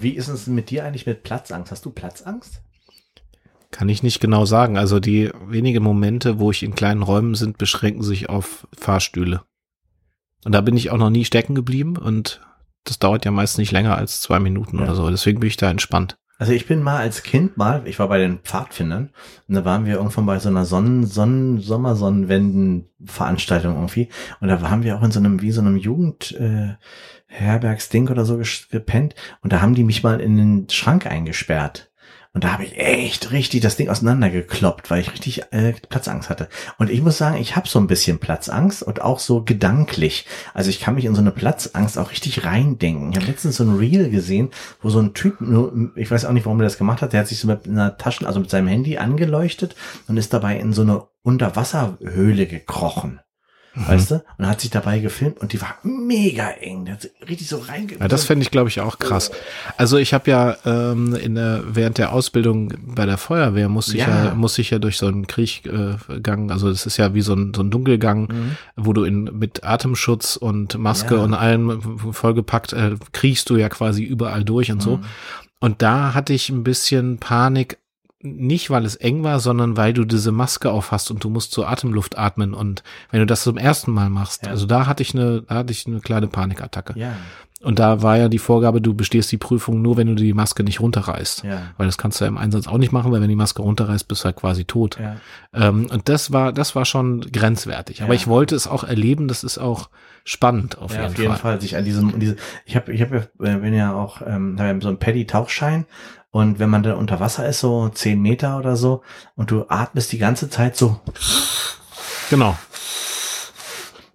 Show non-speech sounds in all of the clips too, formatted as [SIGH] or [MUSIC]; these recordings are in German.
Wie ist es mit dir eigentlich mit Platzangst? Hast du Platzangst? Kann ich nicht genau sagen. Also die wenigen Momente, wo ich in kleinen Räumen sind, beschränken sich auf Fahrstühle. Und da bin ich auch noch nie stecken geblieben und das dauert ja meist nicht länger als zwei Minuten ja. oder so. Deswegen bin ich da entspannt. Also ich bin mal als Kind mal, ich war bei den Pfadfindern und da waren wir irgendwann bei so einer Sonnen, Sonnen, Sommersonnenwenden-Veranstaltung irgendwie und da waren wir auch in so einem, wie so einem Jugend, äh, Herbergsding oder so gepennt und da haben die mich mal in den Schrank eingesperrt. Und da habe ich echt richtig das Ding auseinandergekloppt, weil ich richtig äh, Platzangst hatte. Und ich muss sagen, ich habe so ein bisschen Platzangst und auch so gedanklich. Also ich kann mich in so eine Platzangst auch richtig reindenken. Ich habe letztens so ein Reel gesehen, wo so ein Typ, nur, ich weiß auch nicht, warum er das gemacht hat, der hat sich so mit einer Taschen, also mit seinem Handy angeleuchtet und ist dabei in so eine Unterwasserhöhle gekrochen. Mhm. Weißt du? Und hat sich dabei gefilmt und die war mega eng. Der hat richtig so reinge. Ja, das fände ich, glaube ich, auch krass. Also ich habe ja ähm, in der, während der Ausbildung bei der Feuerwehr musste ja. ich ja, musste ich ja durch so einen Kriechgang, äh, also es ist ja wie so ein, so ein Dunkelgang, mhm. wo du in mit Atemschutz und Maske ja. und allem vollgepackt äh, kriechst du ja quasi überall durch und mhm. so. Und da hatte ich ein bisschen Panik, nicht, weil es eng war, sondern weil du diese Maske auf hast und du musst so Atemluft atmen. Und wenn du das zum ersten Mal machst, ja. also da hatte ich eine, da hatte ich eine kleine Panikattacke. Ja. Und da war ja die Vorgabe, du bestehst die Prüfung nur, wenn du die Maske nicht runterreißt. Ja. Weil das kannst du ja im Einsatz auch nicht machen, weil wenn die Maske runterreißt, bist du halt quasi tot. Ja. Ähm, und das war, das war schon grenzwertig. Aber ja. ich wollte es auch erleben, das ist auch spannend auf ja, jeden Fall. Auf jeden Fall, Fall sich an diesem, diese, ich habe, ich habe ja, bin ja auch, ähm, so einen Paddy-Tauchschein und wenn man dann unter Wasser ist, so zehn Meter oder so, und du atmest die ganze Zeit so. Genau.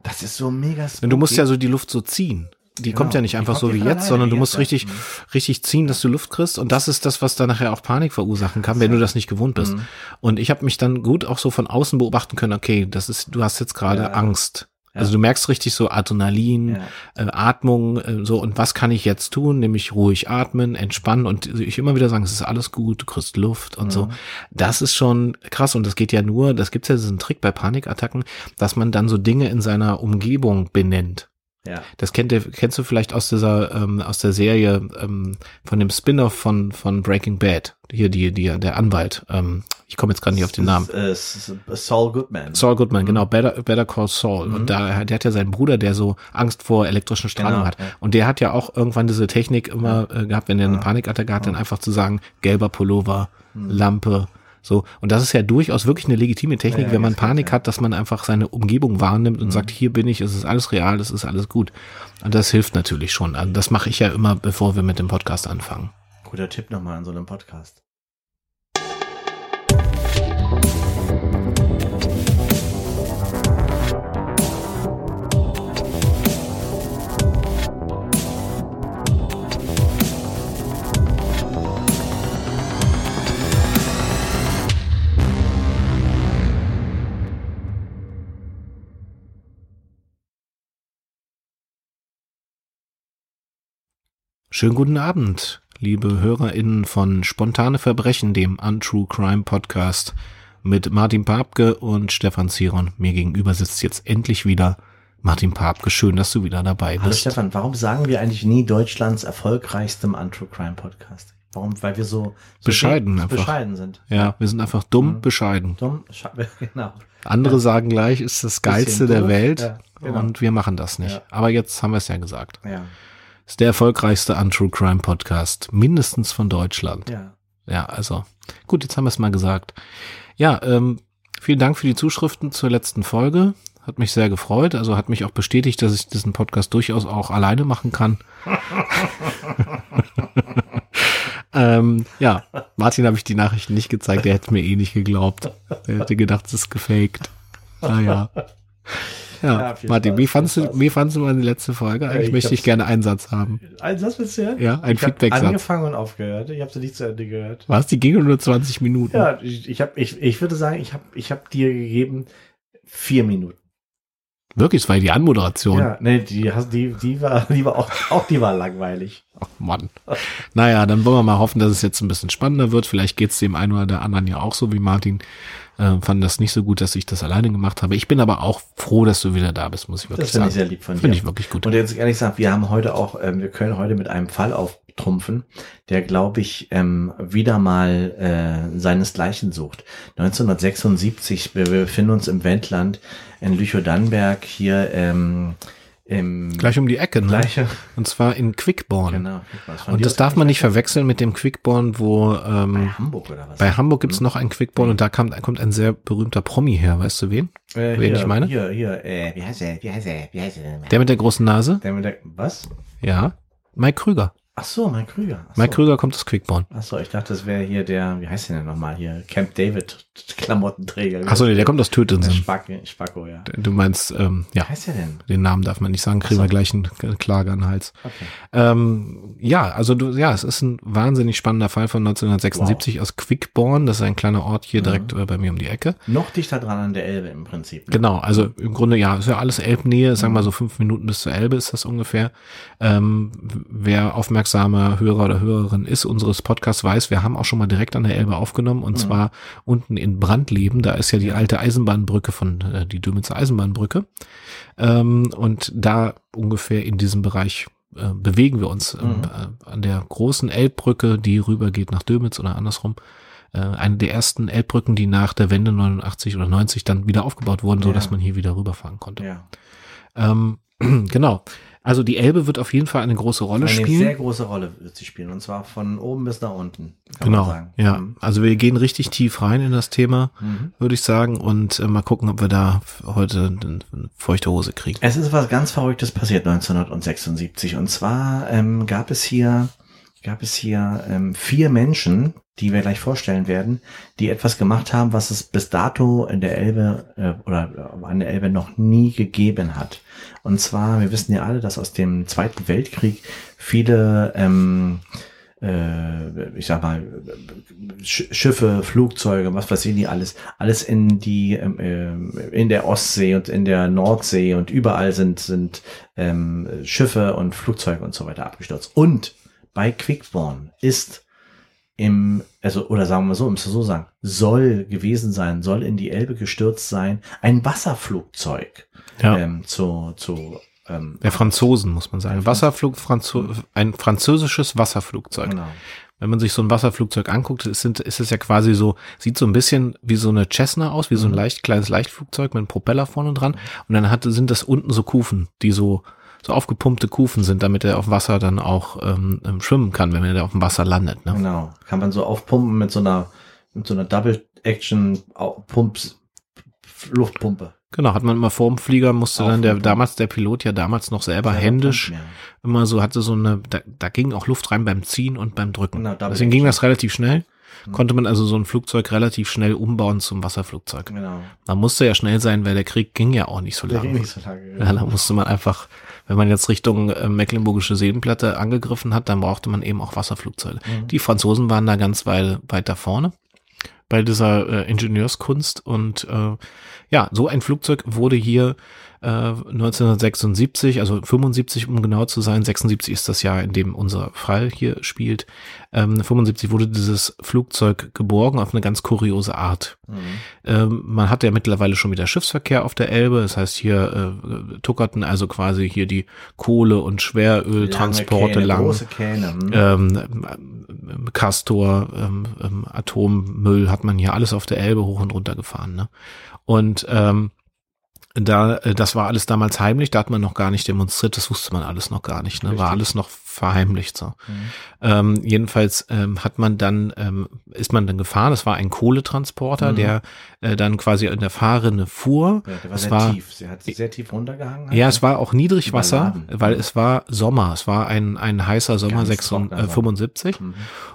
Das ist so mega spooky. Du musst ja so die Luft so ziehen. Die genau. kommt ja nicht einfach so wie jetzt, sondern du musst richtig, mhm. richtig ziehen, dass du Luft kriegst. Und das ist das, was dann nachher auch Panik verursachen kann, wenn du das nicht gewohnt bist. Mhm. Und ich habe mich dann gut auch so von außen beobachten können, okay, das ist, du hast jetzt gerade ja. Angst. Also du merkst richtig so Adrenalin, ja. äh, Atmung, äh, so und was kann ich jetzt tun? Nämlich ruhig atmen, entspannen und ich immer wieder sagen, es ist alles gut, du kriegst Luft und mhm. so. Das ist schon krass und das geht ja nur, das gibt's ja diesen Trick bei Panikattacken, dass man dann so Dinge in seiner Umgebung benennt. Ja. Das kennt ihr, kennst du vielleicht aus dieser, ähm, aus der Serie ähm, von dem Spin-off von, von Breaking Bad. Hier die, die, der Anwalt. Ähm, ich komme jetzt gerade nicht auf den Namen. Saul Goodman. Saul Goodman, genau. Mhm. Better, Better Call Saul. Mhm. Und da, der hat ja seinen Bruder, der so Angst vor elektrischen Strahlung genau, hat. Ja. Und der hat ja auch irgendwann diese Technik immer äh, gehabt, wenn er eine Panikattacke hat, dann einfach zu sagen, gelber Pullover, mhm. Lampe, so, und das ist ja durchaus wirklich eine legitime Technik, ja, wenn man Panik ja. hat, dass man einfach seine Umgebung wahrnimmt und mhm. sagt, hier bin ich, es ist alles real, es ist alles gut. Und das hilft natürlich schon. Also das mache ich ja immer, bevor wir mit dem Podcast anfangen. Guter Tipp nochmal an so einem Podcast. Schönen guten Abend, liebe HörerInnen von Spontane Verbrechen, dem Untrue Crime Podcast mit Martin Papke und Stefan Ziron. Mir gegenüber sitzt jetzt endlich wieder Martin Papke. Schön, dass du wieder dabei bist. Hallo Stefan, warum sagen wir eigentlich nie Deutschlands erfolgreichstem Untrue Crime Podcast? Warum? Weil wir so, so bescheiden, einfach. bescheiden sind. Ja, wir sind einfach dumm, mhm. bescheiden. Dumm, [LAUGHS] genau. Andere ja. sagen gleich, ist das Geilste der Welt ja, genau. und wir machen das nicht. Ja. Aber jetzt haben wir es ja gesagt. Ja. Ist der erfolgreichste Untrue Crime Podcast, mindestens von Deutschland. Ja. Ja, also gut, jetzt haben wir es mal gesagt. Ja, ähm, vielen Dank für die Zuschriften zur letzten Folge. Hat mich sehr gefreut. Also hat mich auch bestätigt, dass ich diesen Podcast durchaus auch alleine machen kann. [LAUGHS] ähm, ja, Martin habe ich die Nachrichten nicht gezeigt. Der hätte mir eh nicht geglaubt. Er hätte gedacht, es ist gefaked. Naja. Ja, ja Martin, wie fandst, du, wie fandst du meine letzte Folge? Eigentlich ich möchte ich gerne einen Satz haben. Einen Satz willst du hören? Ja, ein Feedback-Satz. angefangen und aufgehört. Ich habe sie nicht zu Ende gehört. Was? Die ging nur 20 Minuten. Ja, ich, ich, hab, ich, ich würde sagen, ich habe ich hab dir gegeben vier Minuten. Wirklich, das war die Anmoderation. Ja, nee, die, die, die war, die war auch, auch die war langweilig. [LAUGHS] Ach Mann. Naja, dann wollen wir mal hoffen, dass es jetzt ein bisschen spannender wird. Vielleicht geht es dem einen oder der anderen ja auch so wie Martin. Äh, fand das nicht so gut, dass ich das alleine gemacht habe. Ich bin aber auch froh, dass du wieder da bist, muss ich wirklich das sagen. Das finde ich sehr lieb von dir. Finde ich wirklich gut. Und jetzt ehrlich gesagt, wir haben heute auch, ähm, wir können heute mit einem Fall auf auftrumpfen, der, glaube ich, ähm, wieder mal äh, seinesgleichen sucht. 1976, wir, wir befinden uns im Wendland in Lüchow-Dannenberg hier ähm, im Gleich um die Ecke, ne? Gleiche. Und zwar in Quickborn. Genau. Und das darf man nicht verwechseln mit dem Quickborn, wo ähm, bei Hamburg oder was? Bei Hamburg gibt's noch ein Quickborn und da kommt, kommt ein sehr berühmter Promi her, weißt du wen? Äh, wen hier, ich meine? Hier, hier, äh, wie heißt er? Wie heißt er? Wie heißt er? Der mit der großen Nase? Der mit der, was? Ja. Mike Krüger. Ach so, Mike Krüger. Ach so. Mike Krüger kommt aus Quickborn. Ach so, ich dachte, das wäre hier der, wie heißt der denn nochmal hier? Camp David Klamottenträger. Ach so, nee, der kommt aus Tötensen. Spacko, Spacko, ja. Du meinst, ähm, ja. Wie heißt der denn? Den Namen darf man nicht sagen, kriegen so. wir gleich einen Klage an den Hals. Okay. Ähm, ja, also du, ja, es ist ein wahnsinnig spannender Fall von 1976 aus Quickborn. Das ist ein kleiner Ort hier Mhm. direkt äh, bei mir um die Ecke. Noch dichter dran an der Elbe im Prinzip. ne? Genau, also im Grunde ja, ist ja alles Elbnähe, sagen wir so fünf Minuten bis zur Elbe ist das ungefähr. Ähm, wer aufmerksamer Hörer oder Hörerin ist unseres Podcasts weiß, wir haben auch schon mal direkt an der Elbe aufgenommen und zwar unten in Brandleben, da ist ja die alte Eisenbahnbrücke von äh, die Dömitzer Eisenbahnbrücke ähm, und da ungefähr in diesem Bereich äh, bewegen wir uns ähm, äh, an der großen Elbbrücke, die rübergeht nach Dömitz oder andersrum äh, eine der ersten Elbbrücken, die nach der Wende 89 oder 90 dann wieder aufgebaut wurden, so Ja. dass man hier wieder rüberfahren konnte. Ja. Ähm, [CLEARS THROAT] genau. Also die Elbe wird auf jeden Fall eine große Rolle Eine spielen. sehr große Rolle wird sie spielen. Und zwar von oben bis nach unten. Kann genau. Man sagen. Ja. Mhm. Also wir gehen richtig tief rein in das Thema, Mhm. würde ich sagen, und äh, mal gucken, ob wir da heute eine feuchte Hose kriegen. Es ist was ganz Verrücktes passiert 1976. Und zwar ähm, gab es hier, gab es hier ähm, vier Menschen, die wir gleich vorstellen werden, die etwas gemacht haben, was es bis dato in der Elbe äh, oder an der Elbe noch nie gegeben hat. Und zwar, wir wissen ja alle, dass aus dem Zweiten Weltkrieg viele ähm, äh, ich sag mal, Sch Schiffe, Flugzeuge, was weiß ich nicht alles, alles in die, ähm, äh, in der Ostsee und in der Nordsee und überall sind, sind ähm, Schiffe und Flugzeuge und so weiter abgestürzt. Und bei Quickborn ist im, also, oder sagen wir so, es so sagen, soll gewesen sein, soll in die Elbe gestürzt sein, ein Wasserflugzeug Ja. ähm, zu, zu ähm, Der Franzosen, muss man sagen. Wasserflug, Franzo ein französisches Wasserflugzeug. Genau. Wenn man sich so ein Wasserflugzeug anguckt, ist, sind, ist es ja quasi so, sieht so ein bisschen wie so eine Cessna aus, wie so ein Mhm. leicht, kleines Leichtflugzeug mit einem Propeller vorne dran. Und dann hat, sind das unten so Kufen, die so, so aufgepumpte Kufen sind, damit er auf Wasser dann auch ähm, ähm, schwimmen kann, wenn er auf dem Wasser landet. Ne? Genau. Kann man so aufpumpen mit so einer, mit so einer Double Action Pumps, Luftpumpe. Genau, hat man immer vorm Flieger, musste dann der, damals der Pilot ja damals noch selber Selber händisch pumpen, immer so, hatte so eine, da, da ging auch Luft rein beim Ziehen und beim Drücken. Genau, Deswegen ging das relativ schnell. Mhm. Konnte man also so ein Flugzeug relativ schnell umbauen zum Wasserflugzeug. Ja. Genau. Man musste ja schnell sein, weil der Krieg ging ja auch nicht so Der ging lange. nicht so lange. Ja, da musste man einfach, wenn man jetzt Richtung äh, Mecklenburgische Seenplatte angegriffen hat, dann brauchte man eben auch Wasserflugzeuge. Mhm. Die Franzosen waren da ganz weit, weit da vorne bei dieser äh, Ingenieurskunst und äh, ja, so ein Flugzeug wurde hier äh, 1976, also 75 um genau zu sein, 76 ist das Jahr, in dem unser Fall hier spielt. Ähm, 75 wurde dieses Flugzeug geborgen auf eine ganz kuriose Art. Mhm. Ähm, man hat ja mittlerweile schon wieder Schiffsverkehr auf der Elbe. Das heißt, hier äh, tuckerten also quasi hier die Kohle- und Schweröltransporte lang. Große Kähne. mhm. Ähm, ähm, Castor, ähm, ähm, Atommüll hat man hier alles auf der Elbe hoch und runter gefahren. Ne? Und ähm, da, äh, das war alles damals heimlich, da hat man noch gar nicht demonstriert, das wusste man alles noch gar nicht, ne? War alles noch verheimlicht so. Mhm. Ähm, jedenfalls ähm, hat man dann, ähm, ist man dann gefahren, das war ein Kohletransporter, Mhm. der äh, dann quasi in der Fahrrinne fuhr. Ja, der war es sehr war, tief. Sie hat sehr tief runtergehangen. ja, es war auch Niedrigwasser, weil es war Sommer, es war ein, ein heißer Sommer Ganz 6, trockener äh, Sommer. 75 Mhm.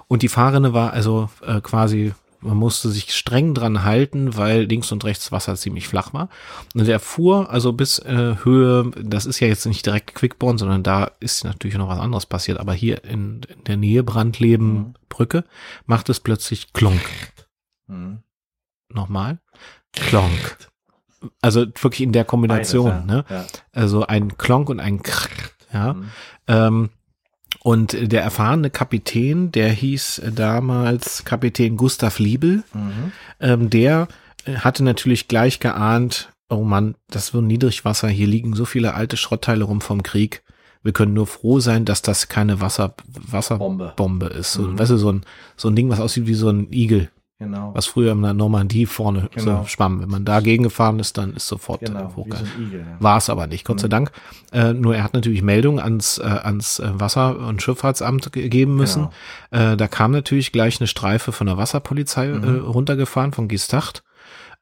und die Fahrrinne war also äh, quasi, man musste sich streng dran halten, weil links und rechts Wasser ziemlich flach war. Und der fuhr also bis äh, Höhe, das ist ja jetzt nicht direkt Quickborn, sondern da ist natürlich noch was anderes passiert, aber hier in, in der Nähe Brandleben Brücke macht es plötzlich Klonk. Mhm. Nochmal. Klonk. Also wirklich in der Kombination, Beides, ne? ja. Also ein Klonk und ein Krrr, ja. Mhm. Ähm, und der erfahrene Kapitän, der hieß damals Kapitän Gustav Liebel, Mhm. ähm, der äh, hatte natürlich gleich geahnt, oh Mann, das wird Niedrigwasser, hier liegen so viele alte Schrottteile rum vom Krieg. Wir können nur froh sein, dass das keine Wasser, Wasserbombe Bombe ist. So, Mhm. Weißt du, so ein, so ein Ding, was aussieht wie so ein Igel, Genau. was früher in der Normandie vorne Genau. so schwamm. Wenn man dagegen gefahren ist, dann ist sofort Genau, hochgegangen. so. Ja. War es aber nicht, Gott sei Mhm. Dank. Äh, nur er hat natürlich Meldung ans, äh, ans äh, Wasser- und Schifffahrtsamt gegeben müssen. Genau. Äh, da kam natürlich gleich eine Streife von der Wasserpolizei äh, Mhm. runtergefahren, von Gistacht.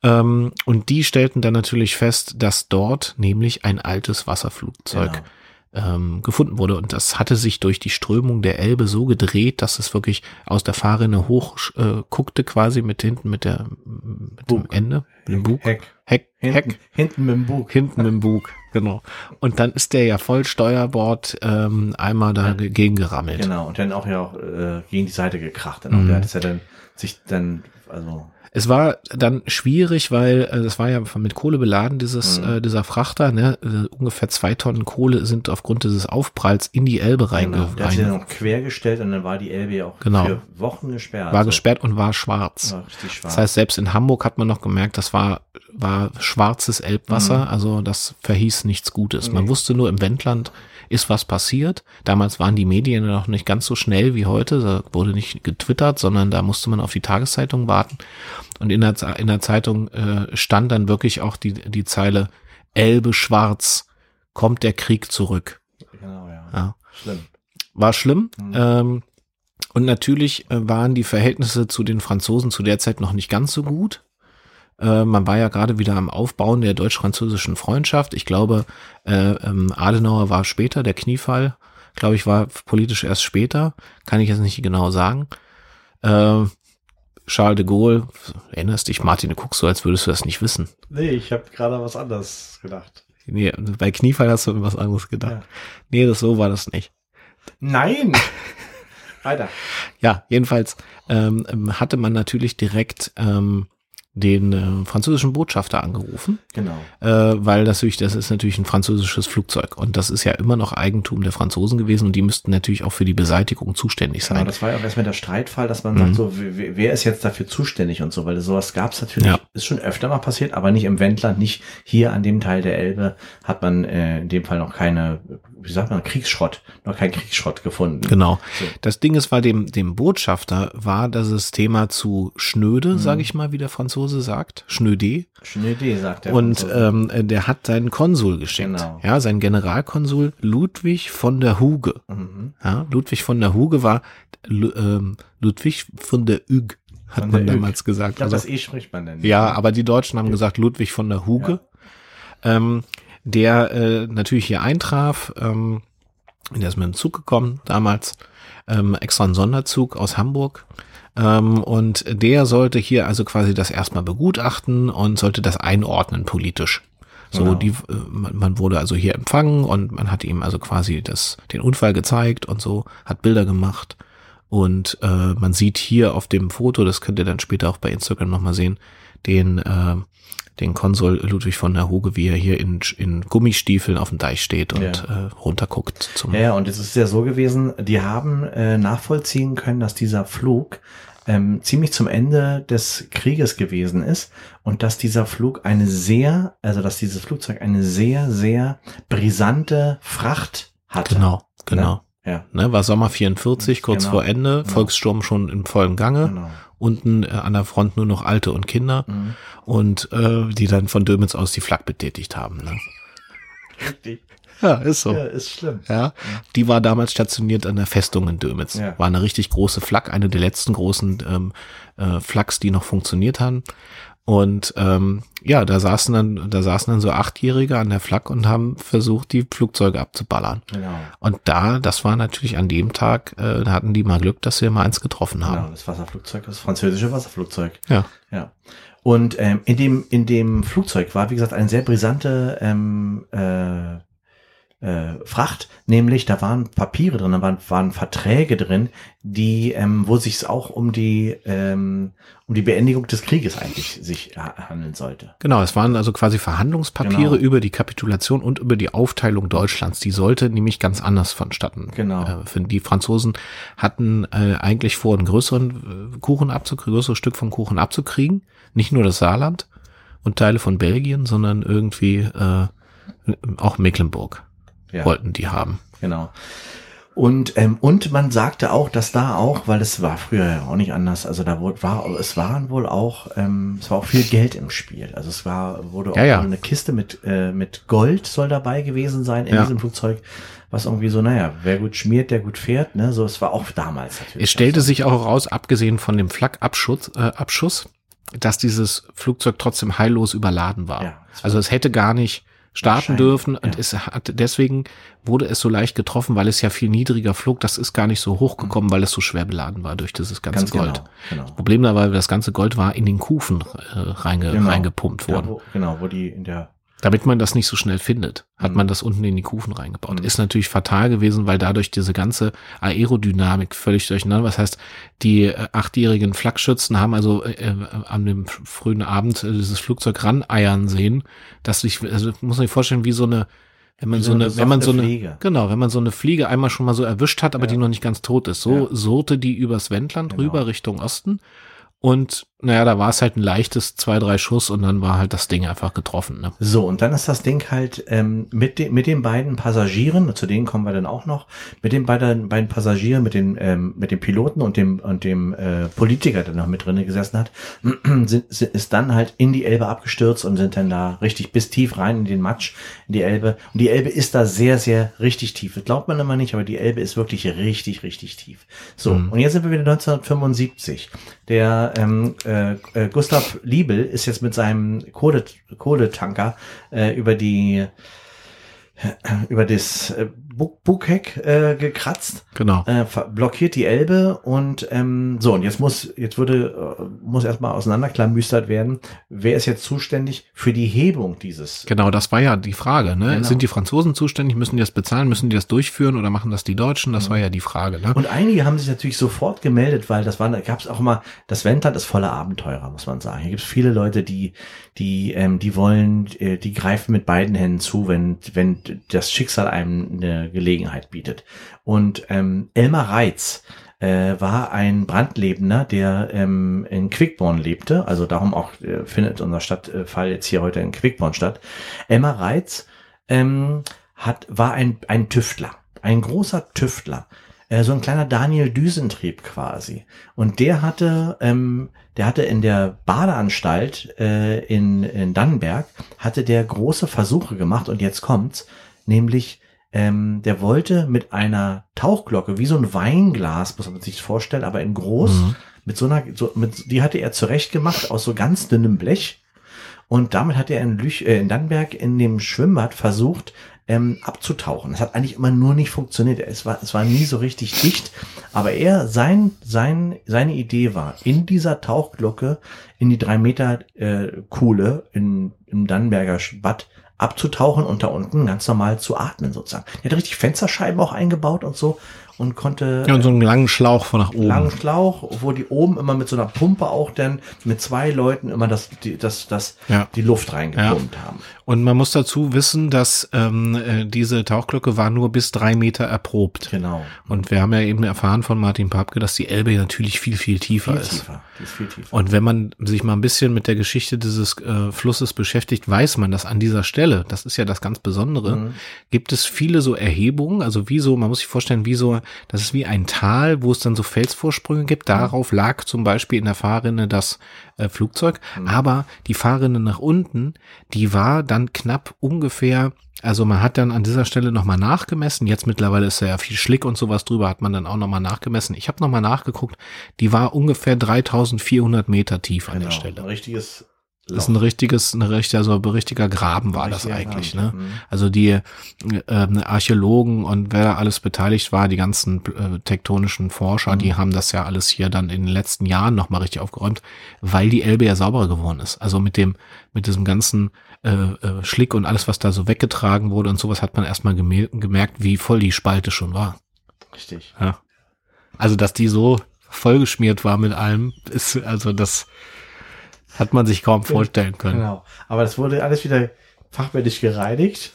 Ähm, und die stellten dann natürlich fest, dass dort nämlich ein altes Wasserflugzeug Genau. Ähm, gefunden wurde. Und das hatte sich durch die Strömung der Elbe so gedreht, dass es wirklich aus der Fahrrinne hoch äh, guckte, quasi mit hinten, mit der mit dem Bug. Ende, mit dem Bug. Heck. Heck, Hinten, Heck, hinten mit dem Bug. hinten im Bug, genau. Und dann ist der ja voll Steuerbord ähm, einmal dagegen gerammelt. Genau. Und dann auch ja auch äh, gegen die Seite gekracht. Dann. Mhm. Der hat es ja dann sich dann, also Es war dann schwierig, weil äh, das war ja mit Kohle beladen, dieses, Mhm. äh, dieser Frachter, ne? Äh, ungefähr zwei Tonnen Kohle sind aufgrund dieses Aufpralls in die Elbe reinge genau. Hat sich dann noch quergestellt und dann war die Elbe ja auch Genau. für Wochen gesperrt. war Also, gesperrt und war schwarz. War schwarz. Das heißt, selbst in Hamburg hat man noch gemerkt, das war, war schwarzes Elbwasser, Mhm. also das verhieß nichts Gutes. Man Nee. wusste nur, im Wendland ist was passiert. Damals waren die Medien noch nicht ganz so schnell wie heute. Da wurde nicht getwittert, sondern da musste man auf die Tageszeitung warten. Und in der, in der Zeitung äh, stand dann wirklich auch die, die Zeile Elbe schwarz, kommt der Krieg zurück. genau, ja. Ja. Schlimm. War schlimm. Mhm. Ähm, und natürlich äh, waren die Verhältnisse zu den Franzosen zu der Zeit noch nicht ganz so gut. Äh, man war ja gerade wieder am Aufbauen der deutsch-französischen Freundschaft. Ich glaube, äh, ähm, Adenauer war später, der Kniefall, glaube ich, war politisch erst später. Kann ich jetzt nicht genau sagen. Äh, Charles de Gaulle, erinnerst dich, Martin, du guckst so, als würdest du das nicht wissen. Nee, ich habe gerade was anderes gedacht. Nee, bei Kniefall hast du was anderes gedacht. Ja. Nee, das so war das nicht. Nein! [LAUGHS] Weiter. Ja, jedenfalls ähm, hatte man natürlich direkt ähm, den äh, französischen Botschafter angerufen, Genau. äh, weil das natürlich, das ist natürlich ein französisches Flugzeug und das ist ja immer noch Eigentum der Franzosen gewesen und die müssten natürlich auch für die Beseitigung zuständig Genau, sein. das war ja auch erstmal der Streitfall, dass man Mhm. sagt, so, wer, wer ist jetzt dafür zuständig und so, weil sowas gab es natürlich, Ja. ist schon öfter mal passiert, aber nicht im Wendland, nicht hier an dem Teil der Elbe hat man äh, in dem Fall noch keine, wie sagt man, Kriegsschrott, noch kein Kriegsschrott gefunden. Genau. So. Das Ding ist, bei dem, dem Botschafter war das Thema zu schnöde, Mhm. sage ich mal, wie der Franzose sagt, schnöde. Schöne Idee, sagt er. Und ähm, äh, der hat seinen Konsul geschickt. Genau. Ja, sein Generalkonsul Ludwig von der Huge. mhm. Ja, Ludwig von der Huge war ähm, Ludwig von der Üg, hat man damals gesagt. Ich glaube, Also, das E spricht man denn. ja, aber die Deutschen haben gesagt Ludwig von der Huge, ähm, der äh, natürlich hier eintraf. Ähm, der ist mit dem Zug gekommen damals, ähm, extra ein Sonderzug aus Hamburg. Ähm, und der sollte hier also quasi das erstmal begutachten und sollte das einordnen politisch. So, Genau. die, äh, man, man wurde also hier empfangen und man hat ihm also quasi das, den Unfall gezeigt und so, hat Bilder gemacht. Und äh, man sieht hier auf dem Foto, das könnt ihr dann später auch bei Instagram nochmal sehen, den, äh, den Konsul Ludwig von der Hoge, wie er hier in, in Gummistiefeln auf dem Deich steht und Ja. äh, runterguckt zum Ja, ja, und es ist ja so gewesen, die haben äh, nachvollziehen können, dass dieser Flug ähm, ziemlich zum Ende des Krieges gewesen ist und dass dieser Flug eine sehr, also dass dieses Flugzeug eine sehr, sehr brisante Fracht hatte. Genau, genau. Ja, Ne, war Sommer 44, kurz Genau, vor Ende, genau. Volkssturm schon in vollem Gange, genau. Unten äh, an der Front nur noch Alte und Kinder Mhm. und äh, die dann von Dömitz aus die Flak betätigt haben. Ne? Ja, ist so. Ja, ist schlimm. Ja, die war damals stationiert an der Festung in Dömitz. Ja. War eine richtig große Flak, eine der letzten großen ähm, äh, Flaks, die noch funktioniert haben. Und ähm, ja, da saßen dann, da saßen dann so Achtjährige an der Flak und haben versucht, die Flugzeuge abzuballern. Genau. Und da, das war natürlich an dem Tag, äh, hatten die mal Glück, dass sie mal eins getroffen Genau, haben. das Wasserflugzeug, das französische Wasserflugzeug. Ja. Ja. Und ähm, in dem in dem Flugzeug war wie gesagt eine sehr brisante ähm, äh, äh, Fracht, nämlich da waren Papiere drin, da waren, waren Verträge drin, die ähm, wo sich es auch um die ähm, um die Beendigung des Krieges eigentlich sich ha- handeln sollte. Genau, es waren also quasi Verhandlungspapiere Genau. über die Kapitulation und über die Aufteilung Deutschlands. Die sollte nämlich ganz anders vonstatten. Genau. Äh, die Franzosen hatten äh, eigentlich vor, einen größeren äh, Kuchen abzukriegen, größeres Stück vom Kuchen abzukriegen. Nicht nur das Saarland und Teile von Belgien, sondern irgendwie äh, auch Mecklenburg. Ja. wollten die haben. Genau. Und, ähm, und man sagte auch, dass da auch, weil es war früher ja auch nicht anders, also da wurde, war, es waren wohl auch, ähm, es war auch viel Geld im Spiel. Also es war, wurde auch ja, ja. eine Kiste mit, äh, mit Gold soll dabei gewesen sein in Ja. diesem Flugzeug, was irgendwie so, naja, wer gut schmiert, der gut fährt, ne, so, es war auch damals natürlich. Es stellte sich auch heraus, abgesehen von dem Flakabschuss, äh, Abschuss, dass dieses Flugzeug trotzdem heillos überladen war. Es war- also es hätte gar nicht starten dürfen und ja. es hat deswegen wurde es so leicht getroffen, weil es ja viel niedriger flog. Das ist gar nicht so hochgekommen, weil es so schwer beladen war durch dieses ganze Ganz Gold. genau, genau. Problem dabei, das ganze Gold war in den Kufen äh, reinge, Genau. reingepumpt Ja, worden. wo, genau, wo die in der, Damit man das nicht so schnell findet, hat Mhm. man das unten in die Kufen reingebaut. Mhm. Ist natürlich fatal gewesen, weil dadurch diese ganze Aerodynamik völlig durcheinander. Was heißt, die äh, achtjährigen Flakschützen haben also äh, äh, an dem frühen Abend äh, dieses Flugzeug raneiern sehen, dass sich, also muss man sich vorstellen, wie so eine, wenn man so so eine, wenn man so eine, Fliege. genau, wenn man so eine Fliege einmal schon mal so erwischt hat, aber Ja. die noch nicht ganz tot ist. So Ja. surrte die übers Wendland Genau. rüber Richtung Osten. Und naja, da war es halt ein leichtes zwei, drei Schuss und dann war halt das Ding einfach getroffen. Ne? So, und dann ist das Ding halt ähm, mit, de mit den beiden Passagieren, zu denen kommen wir dann auch noch, mit den beiden, beiden Passagieren, mit den, ähm, mit dem Piloten und dem, und dem äh, Politiker, der noch mit drinnen gesessen hat, [CLEARS THROAT] sind, sind, ist dann halt in die Elbe abgestürzt und sind dann da richtig bis tief rein in den Matsch, in die Elbe. Und die Elbe ist da sehr, sehr richtig tief. Das glaubt man immer nicht, aber die Elbe ist wirklich richtig, richtig tief. So, Mhm. und jetzt sind wir wieder 1975. Der ähm, äh, äh, Gustav Liebel ist jetzt mit seinem Kohle, Kohletanker äh, über die über das Bu- Bugheck äh, gekratzt, Genau. äh, blockiert die Elbe und ähm, so und jetzt muss jetzt würde äh, muss erstmal auseinanderklamüstert werden, wer ist jetzt zuständig für die Hebung dieses Genau, das war ja die Frage. Ne? Genau. Sind die Franzosen zuständig? Müssen die das bezahlen? Müssen die das durchführen oder machen das die Deutschen? Das war ja die Frage. Ne? Und einige haben sich natürlich sofort gemeldet, weil das war, da gab es auch immer, das Wendland ist voller Abenteurer, muss man sagen. Hier gibt es viele Leute, die, die, ähm, die wollen, äh, die greifen mit beiden Händen zu, wenn, wenn das Schicksal einem eine Gelegenheit bietet. Und ähm, Elmar Reitz äh, war ein Brandlebender, der ähm, in Quickborn lebte. Also darum auch äh, findet unser Stadtfall jetzt hier heute in Quickborn statt. Elmar Reitz ähm, hat, war ein, ein Tüftler, ein großer Tüftler äh, so ein kleiner Daniel Düsentrieb quasi. Und der hatte, ähm, der hatte in der Badeanstalt äh, in, in Dannenberg, hatte der große Versuche gemacht und jetzt kommt's, nämlich ähm, der wollte mit einer Tauchglocke, wie so ein Weinglas, muss man sich vorstellen, aber in groß, Mhm. mit so einer, so, mit, die hatte er zurecht gemacht aus so ganz dünnem Blech. Und damit hat er in, Lüch, äh, in Dannenberg in dem Schwimmbad versucht, ähm, abzutauchen. Das hat eigentlich immer nur nicht funktioniert. Es war, es war nie so richtig dicht. Aber er, sein, sein, seine Idee war, in dieser Tauchglocke in die drei Meter äh, Kuhle in, im Dannenberger Bad abzutauchen und da unten ganz normal zu atmen sozusagen. Er hat richtig Fensterscheiben auch eingebaut und so und konnte Ja, und so einen langen Schlauch von nach oben. langen Schlauch, wo die oben immer mit so einer Pumpe auch dann mit zwei Leuten immer das, die, das, das, Ja. die Luft reingepumpt haben. Und man muss dazu wissen, dass ähm, äh, diese Tauchglocke war nur bis drei Meter erprobt. Genau. Und wir haben ja eben erfahren von Martin Papke, dass die Elbe natürlich viel, viel tiefer Viel ist. tiefer. Die ist viel tiefer. Und wenn man sich mal ein bisschen mit der Geschichte dieses äh, Flusses beschäftigt, weiß man, dass an dieser Stelle, das ist ja das ganz Besondere, Mhm. gibt es viele so Erhebungen, also wie so, man muss sich vorstellen, wie so, das ist wie ein Tal, wo es dann so Felsvorsprünge gibt. Darauf lag zum Beispiel in der Fahrrinne das äh, Flugzeug, aber die Fahrrinne nach unten, die war dann knapp ungefähr also man hat dann an dieser Stelle nochmal nachgemessen. Jetzt mittlerweile ist ja viel Schlick und sowas drüber, hat man dann auch nochmal nachgemessen. Ich habe nochmal nachgeguckt, die war ungefähr 3400 Meter tief an der Ein Stelle. richtiges Das ist ein richtiges, eine richtige, also ein richtiger Graben war das eigentlich, ne? mhm. Also die ähm, Archäologen und wer da alles beteiligt war, die ganzen äh, tektonischen Forscher, Mhm. die haben das ja alles hier dann in den letzten Jahren nochmal richtig aufgeräumt, weil die Elbe ja sauberer geworden ist. Also mit dem, mit diesem ganzen äh, äh, Schlick und alles, was da so weggetragen wurde und sowas, hat man erstmal gemerkt, wie voll die Spalte schon war. Richtig. Ja. Also, dass die so vollgeschmiert war mit allem, ist, also das hat man sich kaum vorstellen können. Genau. Aber das wurde alles wieder fachmännisch gereinigt.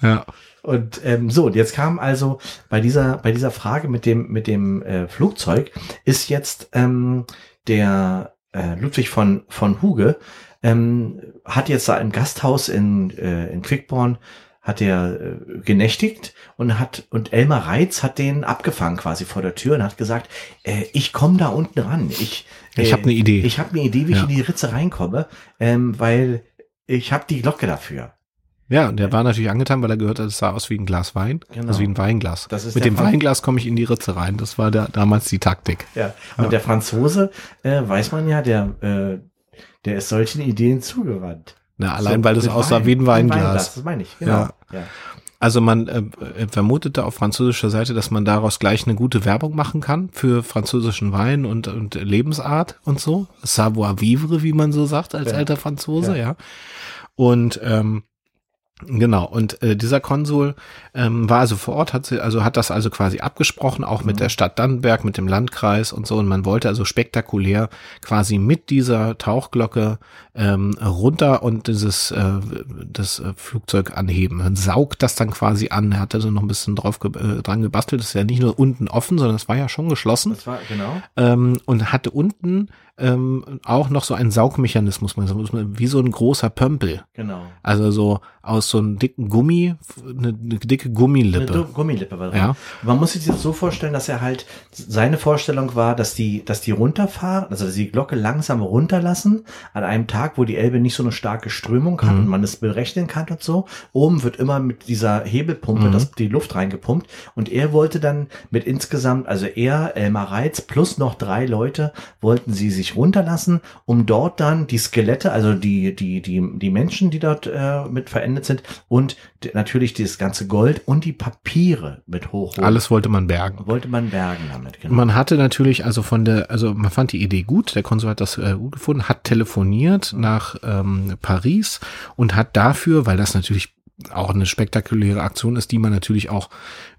Ja. Und ähm, so, und jetzt kam also bei dieser, bei dieser Frage mit dem, mit dem äh, Flugzeug ist jetzt ähm, der äh, Ludwig von, von Huge ähm, hat jetzt da im Gasthaus in, äh, in Quickborn hat er äh, genächtigt und hat und Elmar Reitz hat den abgefangen quasi vor der Tür und hat gesagt, äh, ich komme da unten ran. Ich äh, ich habe eine Idee. Ich habe eine Idee, wie ja. ich in die Ritze reinkomme, ähm, weil ich habe die Glocke dafür. Ja, und der war natürlich angetan, weil er gehört hat, es sah aus wie ein Glas Wein, genau. also wie ein Weinglas. Mit dem Franz Weinglas komme ich in die Ritze rein. Das war der, damals die Taktik. Ja, und ja. der Franzose, äh, weiß man ja, der, äh, der ist solchen Ideen zugewandt. Na, allein so, weil das aussah Wein, wie ein Weinglas. Weinglas. Das meine ich, genau. Ja. ja. Also man äh, äh, vermutete auf französischer Seite, dass man daraus gleich eine gute Werbung machen kann für französischen Wein und, und Lebensart und so. Savoir vivre, wie man so sagt als ja. alter Franzose, ja. ja. Und ähm, Genau, und äh, dieser Konsul ähm, war also vor Ort, hat sie, also hat das also quasi abgesprochen, auch mit mhm. der Stadt Dannenberg, mit dem Landkreis und so. Und man wollte also spektakulär quasi mit dieser Tauchglocke ähm, runter und dieses äh, das äh, Flugzeug anheben. Man saugt das dann quasi an. Er hatte so noch ein bisschen drauf ge äh, dran gebastelt. Das ist ja nicht nur unten offen, sondern es war ja schon geschlossen. Das war genau. Ähm, und hatte unten ähm, auch noch so ein Saugmechanismus, wie so ein großer Pömpel. Genau. Also so aus so einem dicken Gummi, eine, eine dicke Gummilippe. Eine Gummilippe war drin. Ja. Man muss sich das so vorstellen, dass er halt, seine Vorstellung war, dass die, dass die runterfahren, also dass die Glocke langsam runterlassen, an einem Tag, wo die Elbe nicht so eine starke Strömung hat mhm. und man es berechnen kann und so. Oben wird immer mit dieser Hebelpumpe mhm. das, die Luft reingepumpt und er wollte dann mit insgesamt, also er, Elmar Reitz plus noch drei Leute, wollten sie sich sich runterlassen, um dort dann die Skelette, also die, die, die, die Menschen, die dort äh, mit verendet sind und natürlich das ganze Gold und die Papiere mit hochholen. Alles wollte man bergen. Wollte man bergen damit, genau. Man hatte natürlich also von der, also man fand die Idee gut, der Konsul hat das äh, gut gefunden, hat telefoniert nach ähm, Paris und hat dafür, weil das natürlich auch eine spektakuläre Aktion ist, die man natürlich auch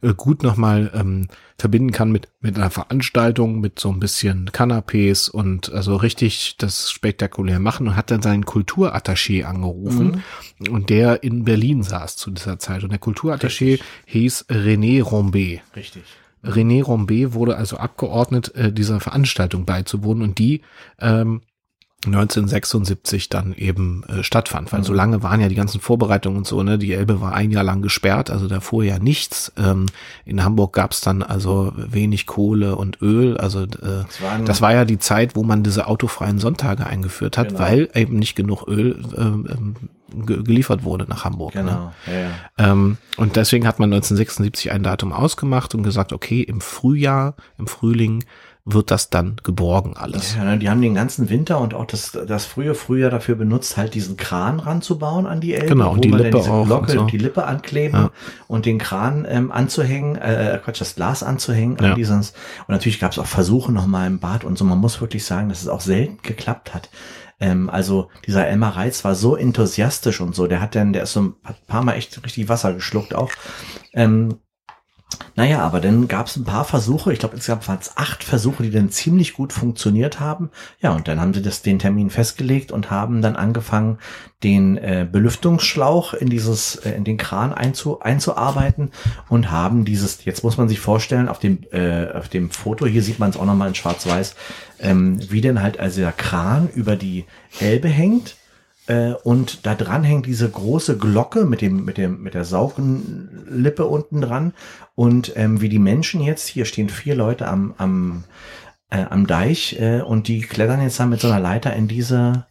äh, gut nochmal ähm, verbinden kann mit, mit einer Veranstaltung, mit so ein bisschen Canapés und also richtig das spektakulär machen und hat dann seinen Kulturattaché angerufen mhm. und der in Berlin saß zu dieser Zeit und der Kulturattaché hieß René Rombé. Richtig. René Rombé wurde also abgeordnet, äh, dieser Veranstaltung beizuwohnen und die ähm, 1976 dann eben äh, stattfand, weil mhm. so lange waren ja die ganzen Vorbereitungen und so, ne? Die Elbe war ein Jahr lang gesperrt, also da fuhr ja nichts. Ähm, in Hamburg gab's dann also wenig Kohle und Öl, also äh, das, das, war ja die Zeit, wo man diese autofreien Sonntage eingeführt hat, genau. weil eben nicht genug Öl äh, ähm, geliefert wurde nach Hamburg. Ne? Genau. Ne? Ja, ja. Ähm, und deswegen hat man 1976 ein Datum ausgemacht und gesagt, okay, im Frühjahr, im Frühling wird das dann geborgen alles. Ja, ne, die haben den ganzen Winter und auch das, das frühe Frühjahr dafür benutzt, halt diesen Kran ranzubauen an die Elbe. Genau, und die Lippe auch. Glocke, und so. die Lippe ankleben ja. und den Kran ähm, anzuhängen, äh, äh, Quatsch, das Glas anzuhängen. Ja. An dieses, und natürlich gab es auch Versuche nochmal im Bad und so. Man muss wirklich sagen, dass es auch selten geklappt hat. Ähm, also dieser Elmar Reitz war so enthusiastisch und so. Der hat dann, der ist so ein paar Mal echt richtig Wasser geschluckt auch. Ähm, naja, aber dann gab es ein paar Versuche, ich glaube insgesamt waren es acht Versuche, die dann ziemlich gut funktioniert haben. Ja, und dann haben sie das, den Termin festgelegt und haben dann angefangen, den äh, Belüftungsschlauch in dieses, äh, in den Kran einzu, einzuarbeiten und haben dieses, jetzt muss man sich vorstellen, auf dem, äh, auf dem Foto, hier sieht man es auch nochmal in schwarz-weiß, ähm, wie denn halt also der Kran über die Elbe hängt äh, und da dran hängt diese große Glocke mit dem mit dem mit der Saugenlippe unten dran und ähm, wie die Menschen jetzt hier stehen vier Leute am am äh, am Deich äh, und die klettern jetzt dann mit so einer Leiter in diese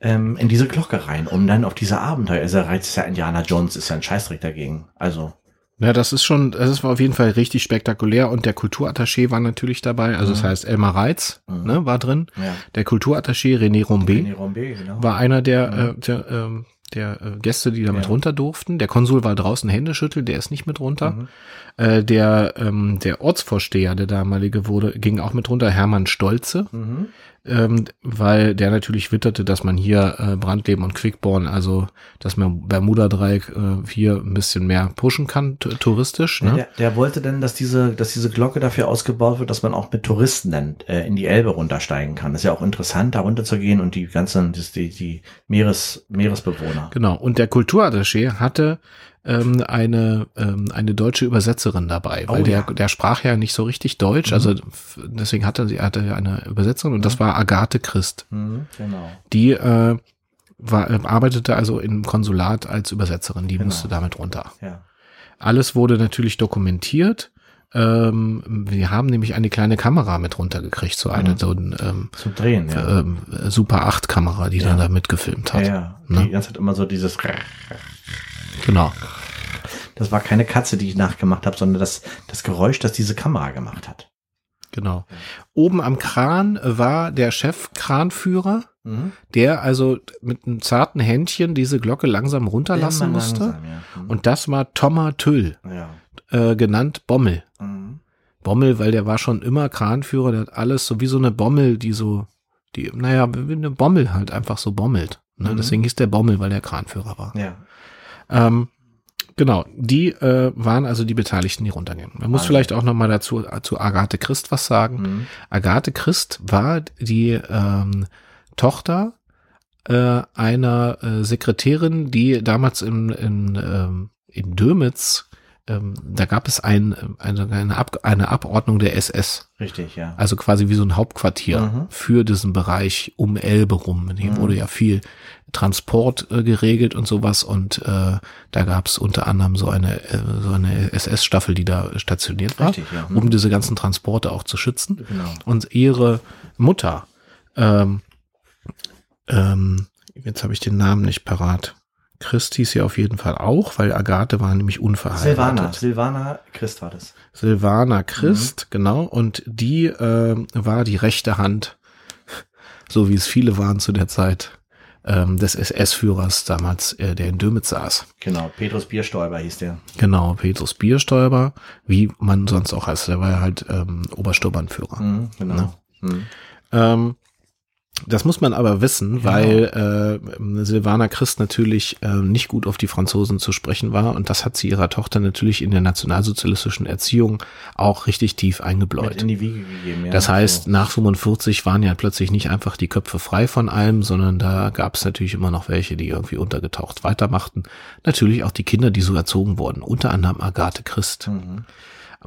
ähm, in diese Glocke rein, um dann auf diese Abenteuer. Also ist ja Indiana Jones ist ja ein Scheißdreck dagegen. Also ja, das ist schon, das war auf jeden Fall richtig spektakulär und der Kulturattaché war natürlich dabei. Also mhm. das heißt, Elmar Reitz mhm. ne, war drin. Ja. Der Kulturattaché René Rombé, René Rombé genau. war einer der, mhm. äh, der, ähm, der äh, Gäste, die da mit ja. runter durften. Der Konsul war draußen Hände schüttelt, der ist nicht mit runter. Mhm. Äh, der, ähm, der Ortsvorsteher, der damalige wurde, ging auch mit runter, Hermann Stolze. Mhm ähm, weil der natürlich witterte, dass man hier äh, Brandleben und Quickborn, also dass man Bermuda-Dreieck äh, hier ein bisschen mehr pushen kann, touristisch. Ne? Ja, der, der, wollte denn, dass diese, dass diese Glocke dafür ausgebaut wird, dass man auch mit Touristen dann äh, in die Elbe runtersteigen kann. Das ist ja auch interessant, da runterzugehen und die ganzen, die, die Meeres, Meeresbewohner. Genau. Und der Kulturattaché hatte ähm, eine, ähm, eine deutsche Übersetzerin dabei, weil oh, der, ja. der sprach ja nicht so richtig Deutsch, mhm. also deswegen hatte sie hatte eine Übersetzerin und mhm. das war Agathe Christ. Mhm, genau. Die äh, war, äh, arbeitete also im Konsulat als Übersetzerin, die genau. musste damit runter. Ja. Alles wurde natürlich dokumentiert. Ähm, wir haben nämlich eine kleine Kamera mit runtergekriegt, so eine mhm. so ein ähm, Zum Drehen, ja. ähm, Super 8 Kamera, die ja. dann da mitgefilmt hat. Ja, ja. Ne? Die ganze Zeit immer so dieses Genau. Das war keine Katze, die ich nachgemacht habe, sondern das, das Geräusch, das diese Kamera gemacht hat. Genau. Oben am Kran war der Chef-Kranführer, mhm. der also mit einem zarten Händchen diese Glocke langsam runterlassen Immer musste. Langsam, ja. mhm. Und das war Thomas Tüll, ja. Äh, genannt Bommel. Mhm. Bommel, weil der war schon immer Kranführer, der hat alles so wie so eine Bommel, die so, die, naja, wie eine Bommel halt einfach so bommelt. Ne? Mhm. Deswegen hieß der Bommel, weil der Kranführer war. Ja. Ähm, Genau, die äh, waren also die Beteiligten, die runtergehen. Man muss also. vielleicht auch noch mal dazu zu Agathe Christ was sagen. Mhm. Agathe Christ war die ähm, Tochter äh, einer äh, Sekretärin, die damals in, in, ähm, in Dömitz ähm, da gab es ein, eine, eine, Ab, eine Abordnung der SS. Richtig, ja. Also quasi wie so ein Hauptquartier mhm. für diesen Bereich um Elbe rum. Hier mhm. wurde ja viel Transport äh, geregelt und sowas und äh, da gab es unter anderem so eine äh, so eine SS-Staffel, die da stationiert war, Richtig, ja. mhm. um diese ganzen Transporte auch zu schützen. Genau. Und ihre Mutter, ähm, ähm, jetzt habe ich den Namen nicht parat. Christ hieß sie auf jeden Fall auch, weil Agathe war nämlich unverheiratet. Silvana, Silvana Christ war das. Silvana Christ, mhm. genau. Und die äh, war die rechte Hand, so wie es viele waren zu der Zeit, ähm, des SS-Führers damals, äh, der in Dömitz saß. Genau, Petrus Bierstäuber hieß der. Genau, Petrus Bierstäuber, wie man sonst auch heißt. Der war ja halt ähm, Obersturbannführer. Mhm, genau. Ne? Mhm. Ähm, das muss man aber wissen, ja. weil äh, Silvana Christ natürlich äh, nicht gut auf die Franzosen zu sprechen war und das hat sie ihrer Tochter natürlich in der nationalsozialistischen Erziehung auch richtig tief eingebläut. in die Wiege gegeben, ja, das heißt, so. nach 45 waren ja plötzlich nicht einfach die Köpfe frei von allem, sondern da gab es natürlich immer noch welche, die irgendwie untergetaucht weitermachten. Natürlich auch die Kinder, die so erzogen wurden, unter anderem Agathe Christ. Mhm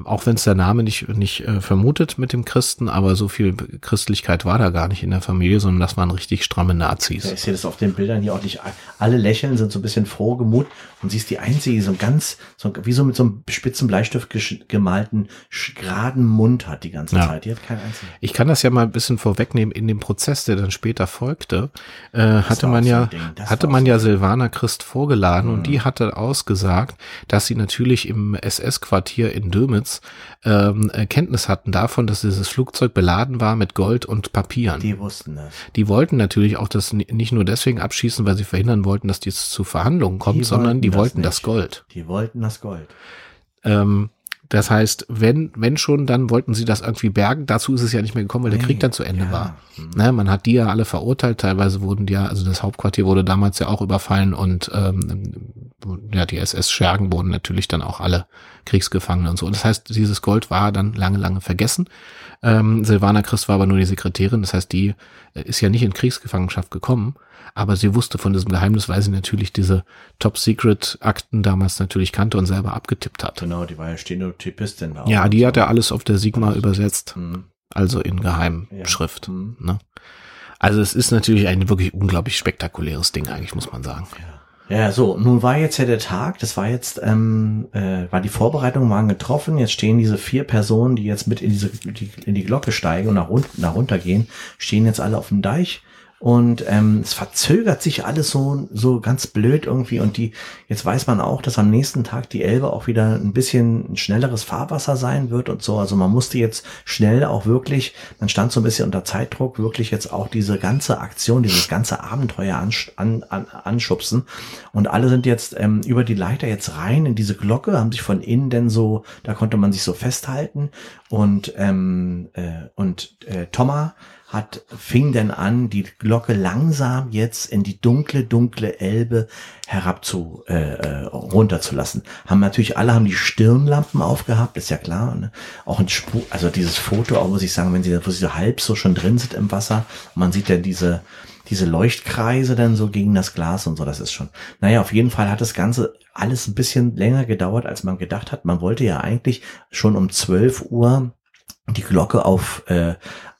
auch wenn es der Name nicht, nicht äh, vermutet mit dem Christen, aber so viel Christlichkeit war da gar nicht in der Familie, sondern das waren richtig stramme Nazis. Ja, ich sehe das auf den Bildern hier auch nicht. Alle lächeln, sind so ein bisschen frohgemut und sie ist die einzige, die so ganz, so, wie so mit so einem spitzen Bleistift gemalten, geraden Mund hat die ganze ja. Zeit. Die hat keinen einzigen. Ich kann das ja mal ein bisschen vorwegnehmen. In dem Prozess, der dann später folgte, äh, hatte man ja, hatte man ja Silvana Christ vorgeladen mhm. und die hatte ausgesagt, dass sie natürlich im SS-Quartier in Dömitz Chemnitz ähm, Kenntnis hatten davon, dass dieses Flugzeug beladen war mit Gold und Papieren. Die wussten das. Die wollten natürlich auch das nicht nur deswegen abschießen, weil sie verhindern wollten, dass dies zu Verhandlungen kommt, die sondern die das wollten nicht. das Gold. Die wollten das Gold. Ähm, das heißt, wenn, wenn schon, dann wollten sie das irgendwie bergen. Dazu ist es ja nicht mehr gekommen, weil der Krieg dann zu Ende ja. war. Mhm. Ne, man hat die ja alle verurteilt. Teilweise wurden die ja, also das Hauptquartier wurde damals ja auch überfallen und ähm, ja, die SS-Schergen wurden natürlich dann auch alle Kriegsgefangene und so. Das heißt, dieses Gold war dann lange, lange vergessen. Ähm, Silvana Christ war aber nur die Sekretärin. Das heißt, die äh, ist ja nicht in Kriegsgefangenschaft gekommen aber sie wusste von diesem Geheimnis, weil sie natürlich diese Top-Secret-Akten damals natürlich kannte und selber abgetippt hat. Genau, die war ja Stenotypistin. Ja, die hat ja alles auf der Sigma alles. übersetzt. Mhm. Also in Geheimschrift. Ja. Mhm. Ne? Also es ist natürlich ein wirklich unglaublich spektakuläres Ding, eigentlich, muss man sagen. Ja. Ja, so, nun war jetzt ja der Tag, das war jetzt, ähm, äh, war die Vorbereitungen waren getroffen, jetzt stehen diese vier Personen, die jetzt mit in diese, die, in die Glocke steigen und nach, nach runter gehen, stehen jetzt alle auf dem Deich und ähm, es verzögert sich alles so so ganz blöd irgendwie. Und die jetzt weiß man auch, dass am nächsten Tag die Elbe auch wieder ein bisschen ein schnelleres Fahrwasser sein wird und so. Also man musste jetzt schnell auch wirklich, man stand so ein bisschen unter Zeitdruck, wirklich jetzt auch diese ganze Aktion, dieses ganze Abenteuer ansch an, an, anschubsen. Und alle sind jetzt ähm, über die Leiter jetzt rein in diese Glocke, haben sich von innen denn so, da konnte man sich so festhalten. Und ähm, äh, und äh, Thomas hat, fing denn an, die Glocke langsam jetzt in die dunkle, dunkle Elbe herab zu, äh, äh, runterzulassen. Haben natürlich alle haben die Stirnlampen aufgehabt, ist ja klar. Ne? Auch ein Spur, also dieses Foto, auch muss ich sagen, wenn sie, wo sie so halb so schon drin sind im Wasser, man sieht ja diese, diese Leuchtkreise dann so gegen das Glas und so, das ist schon. Naja, auf jeden Fall hat das Ganze alles ein bisschen länger gedauert, als man gedacht hat. Man wollte ja eigentlich schon um 12 Uhr die Glocke auf, äh,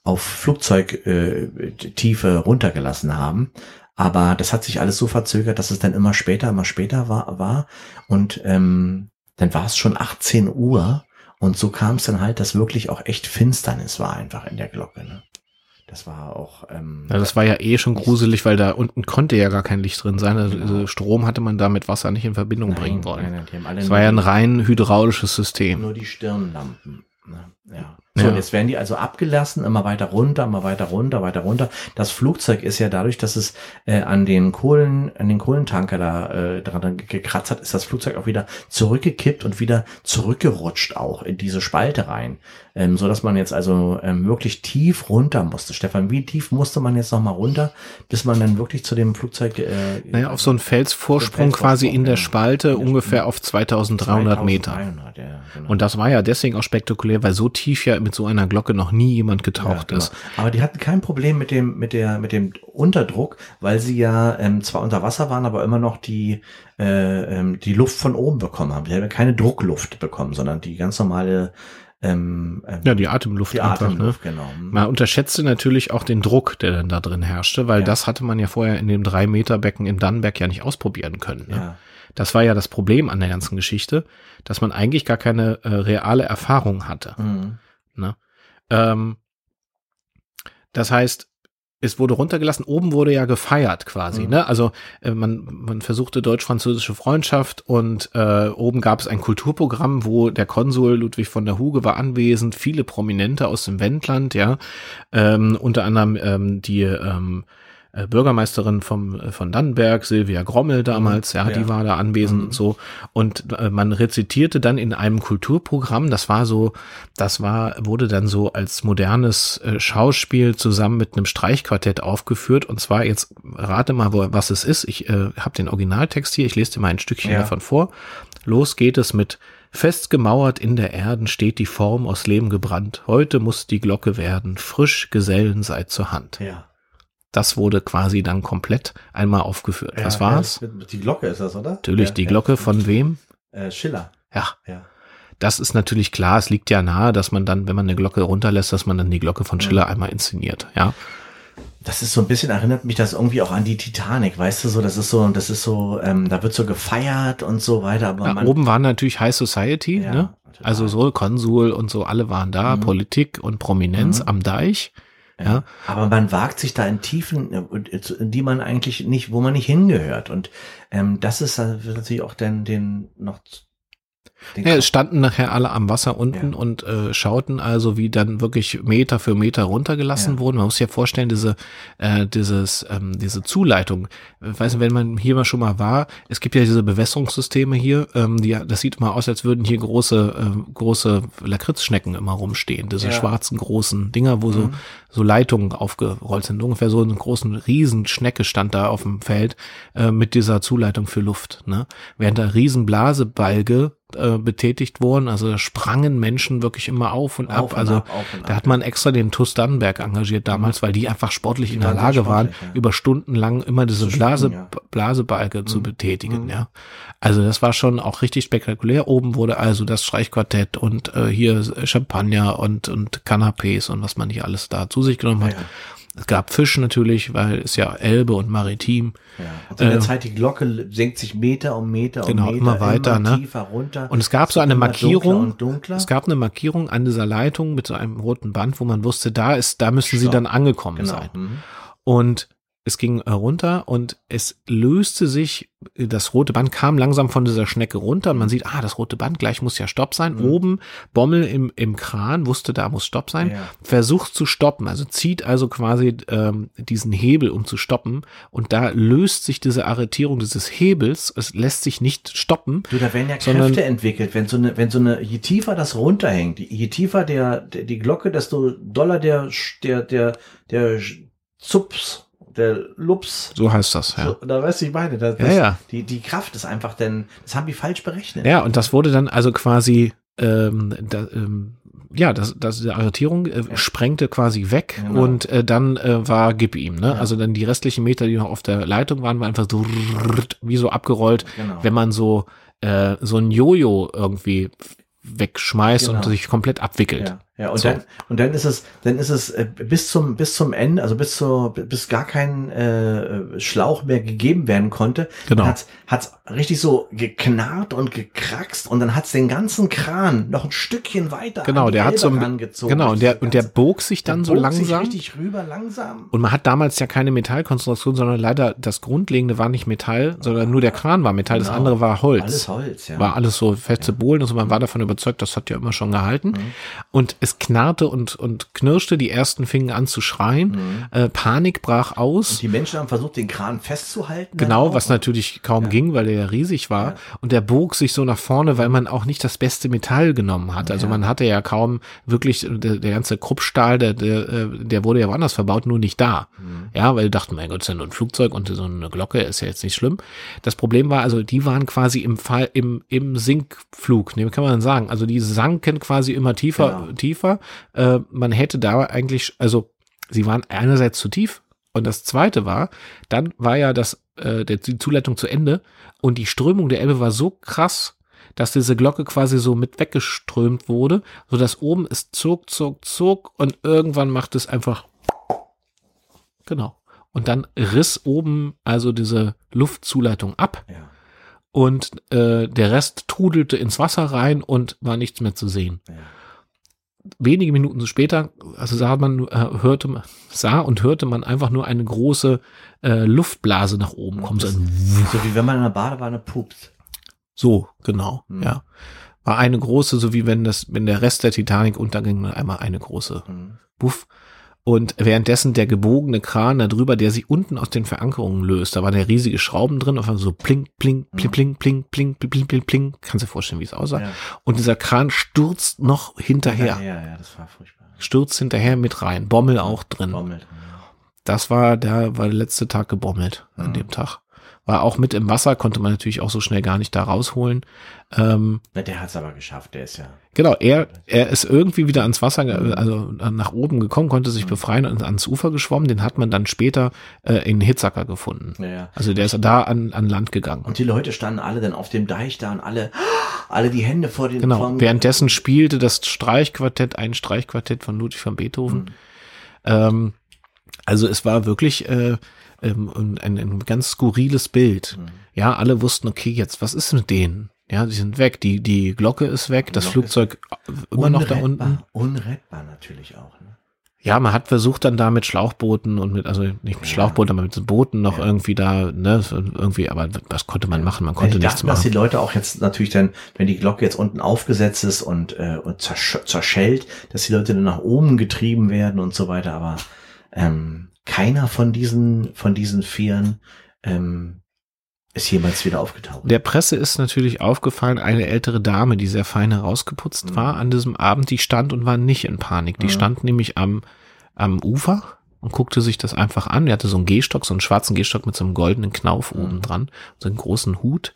auf Flugzeugtiefe äh, runtergelassen haben. Aber das hat sich alles so verzögert, dass es dann immer später, immer später war. war. Und ähm, dann war es schon 18 Uhr. Und so kam es dann halt, dass wirklich auch echt Finsternis war einfach in der Glocke. Ne? Das war auch. Ähm, ja, das war ja eh schon gruselig, weil da unten konnte ja gar kein Licht drin sein. Also genau. Strom hatte man da mit Wasser nicht in Verbindung nein, bringen wollen. Nein, nein, das war ja ein rein hydraulisches System. Nur die Stirnlampen. Ne? Ja. So, ja. und jetzt werden die also abgelassen, immer weiter runter, immer weiter runter, weiter runter. Das Flugzeug ist ja dadurch, dass es äh, an den Kohlen, an den Kohlentanker da äh, dran gekratzt hat, ist das Flugzeug auch wieder zurückgekippt und wieder zurückgerutscht auch in diese Spalte rein, ähm, so dass man jetzt also ähm, wirklich tief runter musste. Stefan, wie tief musste man jetzt noch mal runter, bis man dann wirklich zu dem Flugzeug? Äh, naja, auf so einen Felsvorsprung, so quasi in der Spalte, in der ungefähr auf 2300 Meter. Ja, genau. Und das war ja deswegen auch spektakulär, weil so tief ja mit so einer Glocke noch nie jemand getaucht ja, genau. ist. Aber die hatten kein Problem mit dem, mit der, mit dem Unterdruck, weil sie ja ähm, zwar unter Wasser waren, aber immer noch die, äh, ähm, die Luft von oben bekommen haben. Die haben keine Druckluft bekommen, sondern die ganz normale ähm, ähm, ja, die Atemluft. Die einfach, ne? Atemluft, ne? genau. Man unterschätzte natürlich auch den Druck, der dann da drin herrschte, weil ja. das hatte man ja vorher in dem drei Meter Becken in Dannenberg ja nicht ausprobieren können. Ne? Ja. Das war ja das Problem an der ganzen Geschichte, dass man eigentlich gar keine äh, reale Erfahrung hatte. Mhm. Ne? Ähm, das heißt, es wurde runtergelassen, oben wurde ja gefeiert quasi, mhm. ne? Also äh, man, man versuchte deutsch-französische Freundschaft und äh, oben gab es ein Kulturprogramm, wo der Konsul Ludwig von der Huge war anwesend, viele Prominente aus dem Wendland, ja, ähm, unter anderem ähm, die ähm, äh, Bürgermeisterin vom, äh, von Dannenberg, Silvia Grommel damals, ja, ja. die war da anwesend mhm. und so. Und äh, man rezitierte dann in einem Kulturprogramm, das war so, das war, wurde dann so als modernes äh, Schauspiel zusammen mit einem Streichquartett aufgeführt. Und zwar jetzt rate mal, wo, was es ist. Ich äh, habe den Originaltext hier, ich lese dir mal ein Stückchen ja. davon vor. Los geht es mit Festgemauert in der Erden steht die Form aus Lehm gebrannt. Heute muss die Glocke werden. Frisch Gesellen seid zur Hand. Ja. Das wurde quasi dann komplett einmal aufgeführt. Ja, Was war's? Die Glocke ist das, oder? Natürlich, ja, die Glocke ja. von wem? Äh, Schiller. Ja. ja. Das ist natürlich klar, es liegt ja nahe, dass man dann, wenn man eine Glocke runterlässt, dass man dann die Glocke von Schiller einmal inszeniert, ja. Das ist so ein bisschen, erinnert mich das irgendwie auch an die Titanic, weißt du, so, das ist so, das ist so, ähm, da wird so gefeiert und so weiter, aber ja, oben waren natürlich High Society, ne? Also so Konsul und so, alle waren da, mhm. Politik und Prominenz mhm. am Deich. Ja. Aber man wagt sich da in Tiefen, in die man eigentlich nicht, wo man nicht hingehört. Und ähm, das ist natürlich auch den, den noch ja, es standen nachher alle am Wasser unten ja. und äh, schauten also, wie dann wirklich Meter für Meter runtergelassen ja. wurden. Man muss sich ja vorstellen, diese, äh, dieses, ähm, diese Zuleitung. Weiß nicht, wenn man hier mal schon mal war, es gibt ja diese Bewässerungssysteme hier, ähm, die, das sieht mal aus, als würden hier große, äh, große Lakritzschnecken immer rumstehen. Diese ja. schwarzen großen Dinger, wo mhm. so, so Leitungen aufgerollt sind. Ungefähr so eine großen Riesenschnecke stand da auf dem Feld äh, mit dieser Zuleitung für Luft. Ne? Während da Riesenblasebalge äh, betätigt wurden. Also da sprangen Menschen wirklich immer auf und auf ab. Und also ab, und da ab, hat man extra den TUS Dannenberg engagiert damals, weil die einfach sportlich die in der Lage waren, ja. über Stunden lang immer diese Blase, ja. Blasebalge mhm. zu betätigen. Mhm. Ja, also das war schon auch richtig spektakulär. Oben wurde also das Streichquartett und äh, hier Champagner und und Canapés und was man hier alles da zu sich genommen hat. Ja. Es gab Fisch natürlich, weil es ja Elbe und Maritim. Ja. Und in der äh, Zeit die Glocke senkt sich Meter um Meter um genau, Meter, immer weiter, immer ne? tiefer runter. Und es gab so eine Markierung. Dunkler dunkler. Es gab eine Markierung an dieser Leitung mit so einem roten Band, wo man wusste, da ist, da müssen Stopp. sie dann angekommen genau. sein. Mhm. Und es ging runter und es löste sich, das rote Band kam langsam von dieser Schnecke runter und man sieht, ah, das rote Band, gleich muss ja Stopp sein. Mhm. Oben, Bommel im, im Kran, wusste, da muss Stopp sein, ja. versucht zu stoppen, also zieht also quasi ähm, diesen Hebel, um zu stoppen und da löst sich diese Arretierung dieses Hebels, es lässt sich nicht stoppen. Du, da werden ja Kräfte entwickelt, wenn so eine, wenn so eine, je tiefer das runterhängt, je tiefer der, der die Glocke, desto doller der, der, der, der Zups der Lups. So heißt das, ja. So, da weißt du, ich meine, das, ja, ja. Die, die Kraft ist einfach, denn das haben die falsch berechnet. Ja, und das wurde dann also quasi, ähm, da, ähm, ja, das, das, die Arretierung äh, ja. sprengte quasi weg genau. und äh, dann äh, war gib ihm, ne? Ja. Also dann die restlichen Meter, die noch auf der Leitung waren, waren einfach so wie so abgerollt, genau. wenn man so äh, so ein Jojo irgendwie wegschmeißt genau. und sich komplett abwickelt. Ja. Ja, und so. dann und dann ist es dann ist es äh, bis zum bis zum Ende, also bis zur bis gar kein äh, Schlauch mehr gegeben werden konnte, genau. hat hat's richtig so geknarrt und gekrackst und dann hat's den ganzen Kran noch ein Stückchen weiter genau, der hat so genau und der und der bog sich dann so langsam richtig rüber langsam und man hat damals ja keine Metallkonstruktion, sondern leider das Grundlegende war nicht Metall, sondern nur der Kran war Metall, genau. das andere war Holz. Alles Holz, ja. War alles so feste ja. Bohlen und so, man war davon überzeugt, das hat ja immer schon gehalten mhm. und es knarrte und, und knirschte, die ersten fingen an zu schreien, mhm. äh, Panik brach aus. Und die Menschen haben versucht, den Kran festzuhalten. Genau, was natürlich kaum ja. ging, weil er ja riesig war. Ja. Und der bog sich so nach vorne, weil man auch nicht das beste Metall genommen hat. Also ja. man hatte ja kaum wirklich, der, der ganze Kruppstahl, der, der, äh, der wurde ja woanders verbaut, nur nicht da. Mhm. Ja, weil dachten, mein Gott, ist ja nur ein Flugzeug und so eine Glocke ist ja jetzt nicht schlimm. Das Problem war also, die waren quasi im Fall, im, im Sinkflug, ne, kann man sagen. Also die sanken quasi immer tiefer, genau. tiefer äh, man hätte da eigentlich, also sie waren einerseits zu tief und das zweite war, dann war ja das, äh, der, die Zuleitung zu Ende und die Strömung der Elbe war so krass, dass diese Glocke quasi so mit weggeströmt wurde, so dass oben es zog, zog, zog und irgendwann macht es einfach genau. Und dann riss oben also diese Luftzuleitung ab. Ja. Und äh, der Rest trudelte ins Wasser rein und war nichts mehr zu sehen. Ja wenige Minuten später, also sah man, äh, hörte, sah und hörte man einfach nur eine große äh, Luftblase nach oben kommen. So, so, wie wenn man in einer Badewanne pupt. So, genau, mhm. ja. War eine große, so wie wenn das, wenn der Rest der Titanic unterging, dann einmal eine große mhm. Buff. Und währenddessen der gebogene Kran da drüber, der sich unten aus den Verankerungen löst, da waren ja riesige Schrauben drin, auf so pling, pling, pling, pling, pling, pling, pling, pling, pling. Kannst du dir vorstellen, wie es aussah? Ja. Und dieser Kran stürzt noch hinterher. Ja, ja, das war furchtbar. Stürzt hinterher mit rein. Bommel auch drin. Bommel. Das war, der war der letzte Tag gebommelt an dem Tag war auch mit im Wasser, konnte man natürlich auch so schnell gar nicht da rausholen. Ähm, Na, der hat es aber geschafft, der ist ja. Genau, er, er ist irgendwie wieder ans Wasser, also nach oben gekommen, konnte sich mhm. befreien und ans Ufer geschwommen. Den hat man dann später äh, in Hitzacker gefunden. Ja, ja. Also der ist da an, an Land gegangen. Und die Leute standen alle dann auf dem Deich da und alle, alle die Hände vor den Genau, währenddessen spielte das Streichquartett, ein Streichquartett von Ludwig van Beethoven. Mhm. Ähm, also es war wirklich äh, ähm, ein, ein ganz skurriles Bild. Mhm. Ja, alle wussten, okay, jetzt, was ist mit denen? Ja, die sind weg. Die, die Glocke ist weg, das Flugzeug immer noch da unten. Unrettbar natürlich auch. Ne? Ja, man hat versucht dann da mit Schlauchbooten und mit, also nicht mit ja. Schlauchbooten, aber mit Booten noch ja. irgendwie da, ne, irgendwie, aber was konnte man machen? Man konnte ich nichts dachte, machen. Dass die Leute auch jetzt natürlich dann, wenn die Glocke jetzt unten aufgesetzt ist und, äh, und zersch zerschellt, dass die Leute dann nach oben getrieben werden und so weiter, aber ähm, keiner von diesen, von diesen Vieren ähm, ist jemals wieder aufgetaucht. Der Presse ist natürlich aufgefallen, eine ältere Dame, die sehr fein herausgeputzt mhm. war an diesem Abend, die stand und war nicht in Panik. Die mhm. stand nämlich am, am Ufer und guckte sich das einfach an. Die hatte so einen Gehstock, so einen schwarzen Gehstock mit so einem goldenen Knauf mhm. oben dran, so einen großen Hut.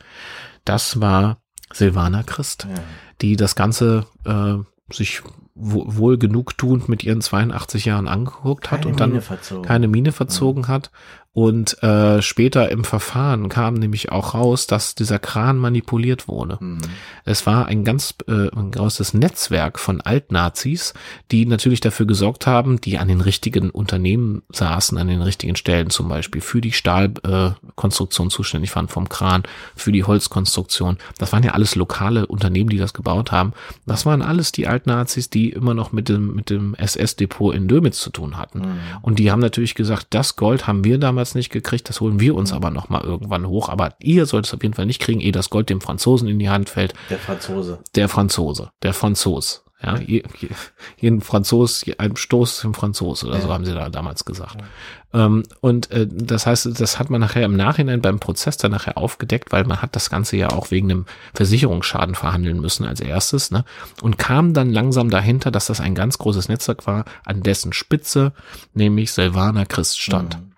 Das war Silvana Christ, ja. die das Ganze äh, sich wohl genugtuend mit ihren 82 Jahren angeguckt hat keine und dann Mine keine Mine verzogen ja. hat und äh, später im Verfahren kam nämlich auch raus, dass dieser Kran manipuliert wurde. Mhm. Es war ein ganz äh, ein großes Netzwerk von Altnazis, die natürlich dafür gesorgt haben, die an den richtigen Unternehmen saßen, an den richtigen Stellen zum Beispiel, für die Stahlkonstruktion äh, zuständig waren vom Kran, für die Holzkonstruktion. Das waren ja alles lokale Unternehmen, die das gebaut haben. Das waren alles die Altnazis, die immer noch mit dem, mit dem SS-Depot in Dömitz zu tun hatten. Mhm. Und die haben natürlich gesagt, das Gold haben wir damals damals nicht gekriegt, das holen wir uns aber noch mal irgendwann hoch. Aber ihr sollt es auf jeden Fall nicht kriegen, ehe das Gold dem Franzosen in die Hand fällt. Der Franzose. Der Franzose. Der Franzos. Ja, je, je, jeden Franzos, ein Stoß im Franzos oder ja. so haben sie da damals gesagt. Ja. Ähm, und äh, das heißt, das hat man nachher im Nachhinein beim Prozess dann nachher aufgedeckt, weil man hat das Ganze ja auch wegen einem Versicherungsschaden verhandeln müssen als erstes, ne? Und kam dann langsam dahinter, dass das ein ganz großes Netzwerk war, an dessen Spitze nämlich Silvana Christ stand. Mhm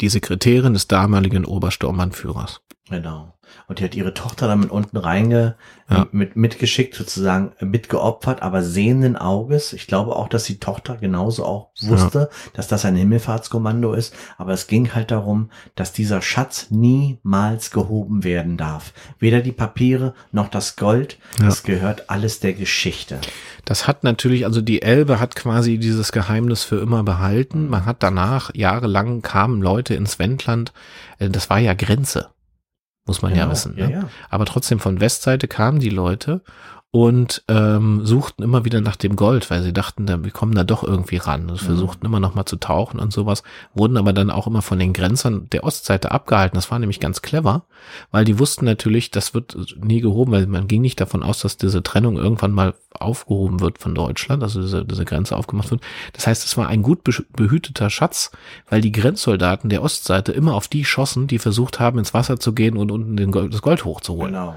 die Sekretärin des damaligen Obersturmbannführers. Genau. Und die hat ihre Tochter dann mit unten reinge, ja. mit, mitgeschickt, sozusagen mitgeopfert, aber sehenden Auges. Ich glaube auch, dass die Tochter genauso auch wusste, ja. dass das ein Himmelfahrtskommando ist. Aber es ging halt darum, dass dieser Schatz niemals gehoben werden darf. Weder die Papiere noch das Gold. Ja. Das gehört alles der Geschichte. Das hat natürlich, also die Elbe hat quasi dieses Geheimnis für immer behalten. Man hat danach, jahrelang kamen Leute ins Wendland. Äh, das war ja Grenze muss man genau. ja wissen. Ne? Ja, ja. Aber trotzdem von Westseite kamen die Leute und ähm, suchten immer wieder nach dem Gold, weil sie dachten, wir kommen da doch irgendwie ran. Und versuchten mhm. immer noch mal zu tauchen und sowas, wurden aber dann auch immer von den Grenzern der Ostseite abgehalten. Das war nämlich ganz clever, weil die wussten natürlich, das wird nie gehoben, weil man ging nicht davon aus, dass diese Trennung irgendwann mal aufgehoben wird von Deutschland, also diese, diese Grenze aufgemacht wird. Das heißt, es war ein gut behüteter Schatz, weil die Grenzsoldaten der Ostseite immer auf die schossen, die versucht haben, ins Wasser zu gehen und unten Gold, das Gold hochzuholen. Genau.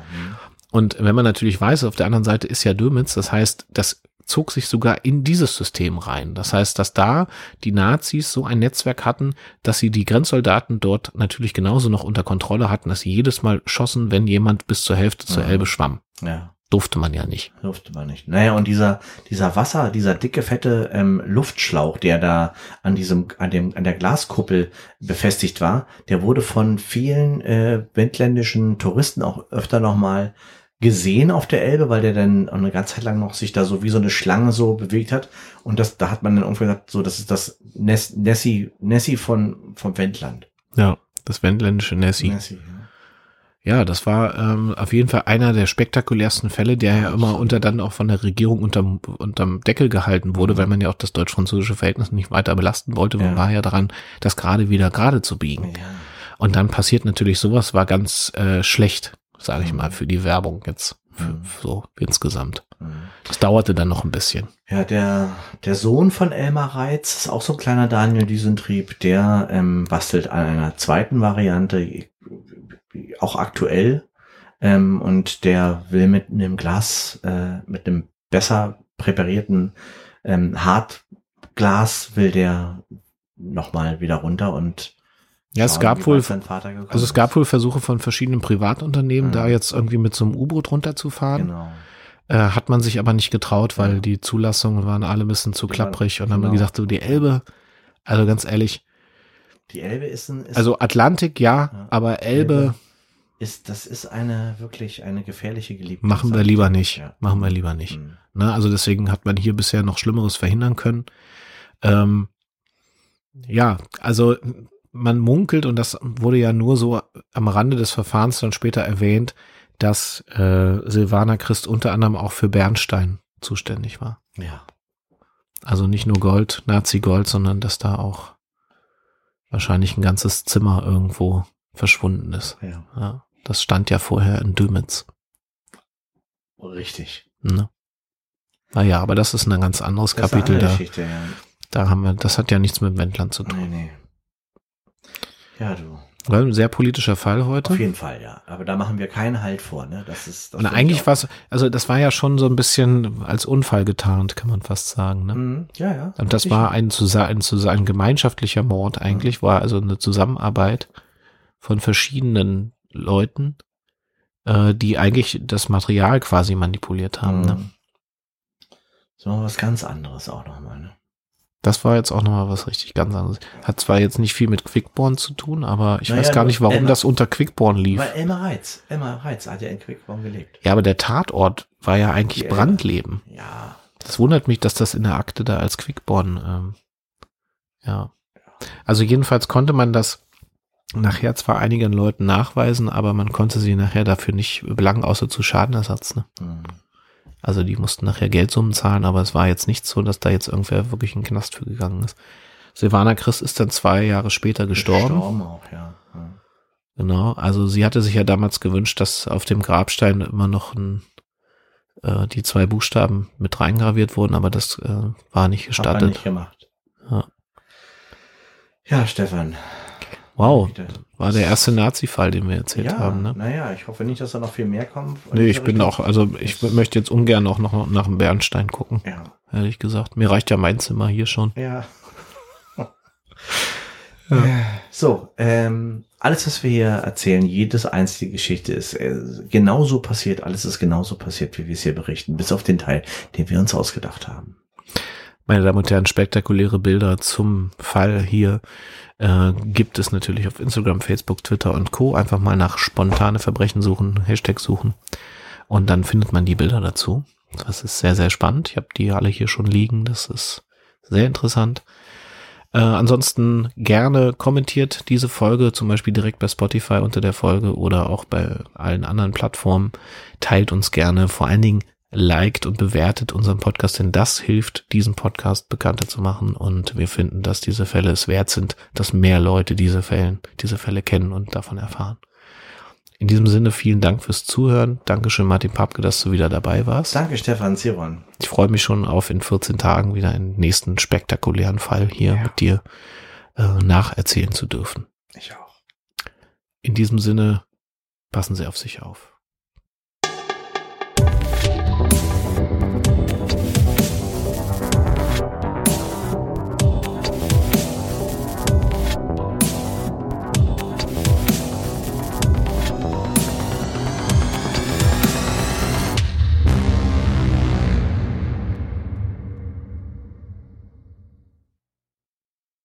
Und wenn man natürlich weiß, auf der anderen Seite ist ja Dömitz, das heißt, das zog sich sogar in dieses System rein. Das heißt, dass da die Nazis so ein Netzwerk hatten, dass sie die Grenzsoldaten dort natürlich genauso noch unter Kontrolle hatten, dass sie jedes Mal schossen, wenn jemand bis zur Hälfte zur Elbe schwamm. Ja. Durfte man ja nicht. Durfte man nicht. Naja, und dieser, dieser Wasser, dieser dicke, fette ähm, Luftschlauch, der da an diesem, an dem, an der Glaskuppel befestigt war, der wurde von vielen äh, wendländischen Touristen auch öfter nochmal gesehen auf der Elbe, weil der dann eine ganze Zeit lang noch sich da so wie so eine Schlange so bewegt hat. Und das, da hat man dann irgendwie gesagt, so, das ist das Ness, Nessie, Nessie von, vom Wendland. Ja, das wendländische Nessie. Nessie ja. ja. das war ähm, auf jeden Fall einer der spektakulärsten Fälle, der ja immer unter dann auch von der Regierung unterm, unterm Deckel gehalten wurde, weil man ja auch das deutsch-französische Verhältnis nicht weiter belasten wollte. Man ja. war ja daran, das gerade wieder gerade zu biegen. Ja. Und dann passiert natürlich sowas, war ganz äh, schlecht sage ich mal, für die Werbung jetzt. Für, mhm. so insgesamt. Mhm. Das dauerte dann noch ein bisschen. Ja, der, der Sohn von Elmar Reitz ist auch so ein kleiner Daniel Düsentrieb, der ähm, bastelt an einer zweiten Variante, auch aktuell, ähm, und der will mit einem Glas, äh, mit einem besser präparierten ähm, Hartglas will der nochmal wieder runter und ja, es gab wohl, also es gab wohl Versuche von verschiedenen Privatunternehmen, mhm. da jetzt irgendwie mit so einem U-Boot runterzufahren. Genau. Äh, hat man sich aber nicht getraut, weil ja. die Zulassungen waren alle ein bisschen zu klapprig und dann genau. haben wir gesagt, so die Elbe, also ganz ehrlich. Die Elbe ist ein, ist also Atlantik ja, ja. aber Elbe, Elbe, ist, das ist eine wirklich eine gefährliche Geliebte. Machen wir lieber nicht, ja. machen wir lieber nicht. Mhm. Ne, also deswegen hat man hier bisher noch Schlimmeres verhindern können. Ähm, ja, also man munkelt, und das wurde ja nur so am Rande des Verfahrens dann später erwähnt, dass äh, Silvana Christ unter anderem auch für Bernstein zuständig war. Ja. Also nicht nur Gold, Nazi-Gold, sondern dass da auch wahrscheinlich ein ganzes Zimmer irgendwo verschwunden ist. Ja. ja das stand ja vorher in Dömitz. Richtig. Ne? Naja, aber das ist ein ganz anderes das Kapitel. Da, ja. da haben wir, das hat ja nichts mit Wendland zu tun. Nee, nee. Ja, du. Ein sehr politischer Fall heute. Auf jeden Fall, ja. Aber da machen wir keinen Halt vor, ne? Das ist. Das Und eigentlich war es, also das war ja schon so ein bisschen als Unfall getarnt, kann man fast sagen, ne? Mhm. Ja, ja. Und das war ein, ein, ein gemeinschaftlicher Mord eigentlich, mhm. war also eine Zusammenarbeit von verschiedenen Leuten, äh, die eigentlich das Material quasi manipuliert haben, ne? mhm. ne? So was ganz anderes auch nochmal, ne? Das war jetzt auch nochmal was richtig ganz anderes. Hat zwar jetzt nicht viel mit Quickborn zu tun, aber ich naja, weiß gar nicht, warum Elmar, das unter Quickborn lief. Weil Elmar Reitz, Elmar Reitz hat ja in Quickborn gelebt. Ja, aber der Tatort war ja eigentlich Die Brandleben. Ja. Das wundert mich, dass das in der Akte da als Quickborn, ähm, ja. Also jedenfalls konnte man das nachher zwar einigen Leuten nachweisen, aber man konnte sie nachher dafür nicht belangen, außer zu Schadenersatz, ne? Mhm. Also die mussten nachher Geldsummen zahlen, aber es war jetzt nicht so, dass da jetzt irgendwer wirklich in den Knast für gegangen ist. Silvana Christ ist dann zwei Jahre später gestorben. Gestorben auch, ja. ja. Genau, also sie hatte sich ja damals gewünscht, dass auf dem Grabstein immer noch ein, äh, die zwei Buchstaben mit reingraviert wurden, aber das äh, war nicht gestattet. Hat nicht gemacht. Ja, ja Stefan. Wow, war der erste Nazi-Fall, den wir erzählt ja, haben. Ne? Naja, ich hoffe nicht, dass da noch viel mehr kommt. Nee, ich bin auch, also ich möchte jetzt ungern auch noch nach dem Bernstein gucken. Ja. Ehrlich gesagt. Mir reicht ja mein Zimmer hier schon. Ja. [LAUGHS] Ja. So, ähm, alles, was wir hier erzählen, jedes einzige Geschichte ist äh, genauso passiert, alles ist genauso passiert, wie wir es hier berichten, bis auf den Teil, den wir uns ausgedacht haben. Meine Damen und Herren, spektakuläre Bilder zum Fall hier äh, gibt es natürlich auf Instagram, Facebook, Twitter und Co. Einfach mal nach spontane Verbrechen suchen, Hashtag suchen und dann findet man die Bilder dazu. Das ist sehr, sehr spannend. Ich habe die alle hier schon liegen. Das ist sehr interessant. Äh, ansonsten gerne kommentiert diese Folge, zum Beispiel direkt bei Spotify unter der Folge oder auch bei allen anderen Plattformen. Teilt uns gerne. Vor allen Dingen liked und bewertet unseren Podcast, denn das hilft, diesen Podcast bekannter zu machen. Und wir finden, dass diese Fälle es wert sind, dass mehr Leute diese Fälle, diese Fälle kennen und davon erfahren. In diesem Sinne vielen Dank fürs Zuhören. Dankeschön, Martin Papke, dass du wieder dabei warst. Danke, Stefan Ziron. Ich freue mich schon auf in 14 Tagen wieder einen nächsten spektakulären Fall hier ja. mit dir äh, nacherzählen zu dürfen. Ich auch. In diesem Sinne, passen Sie auf sich auf.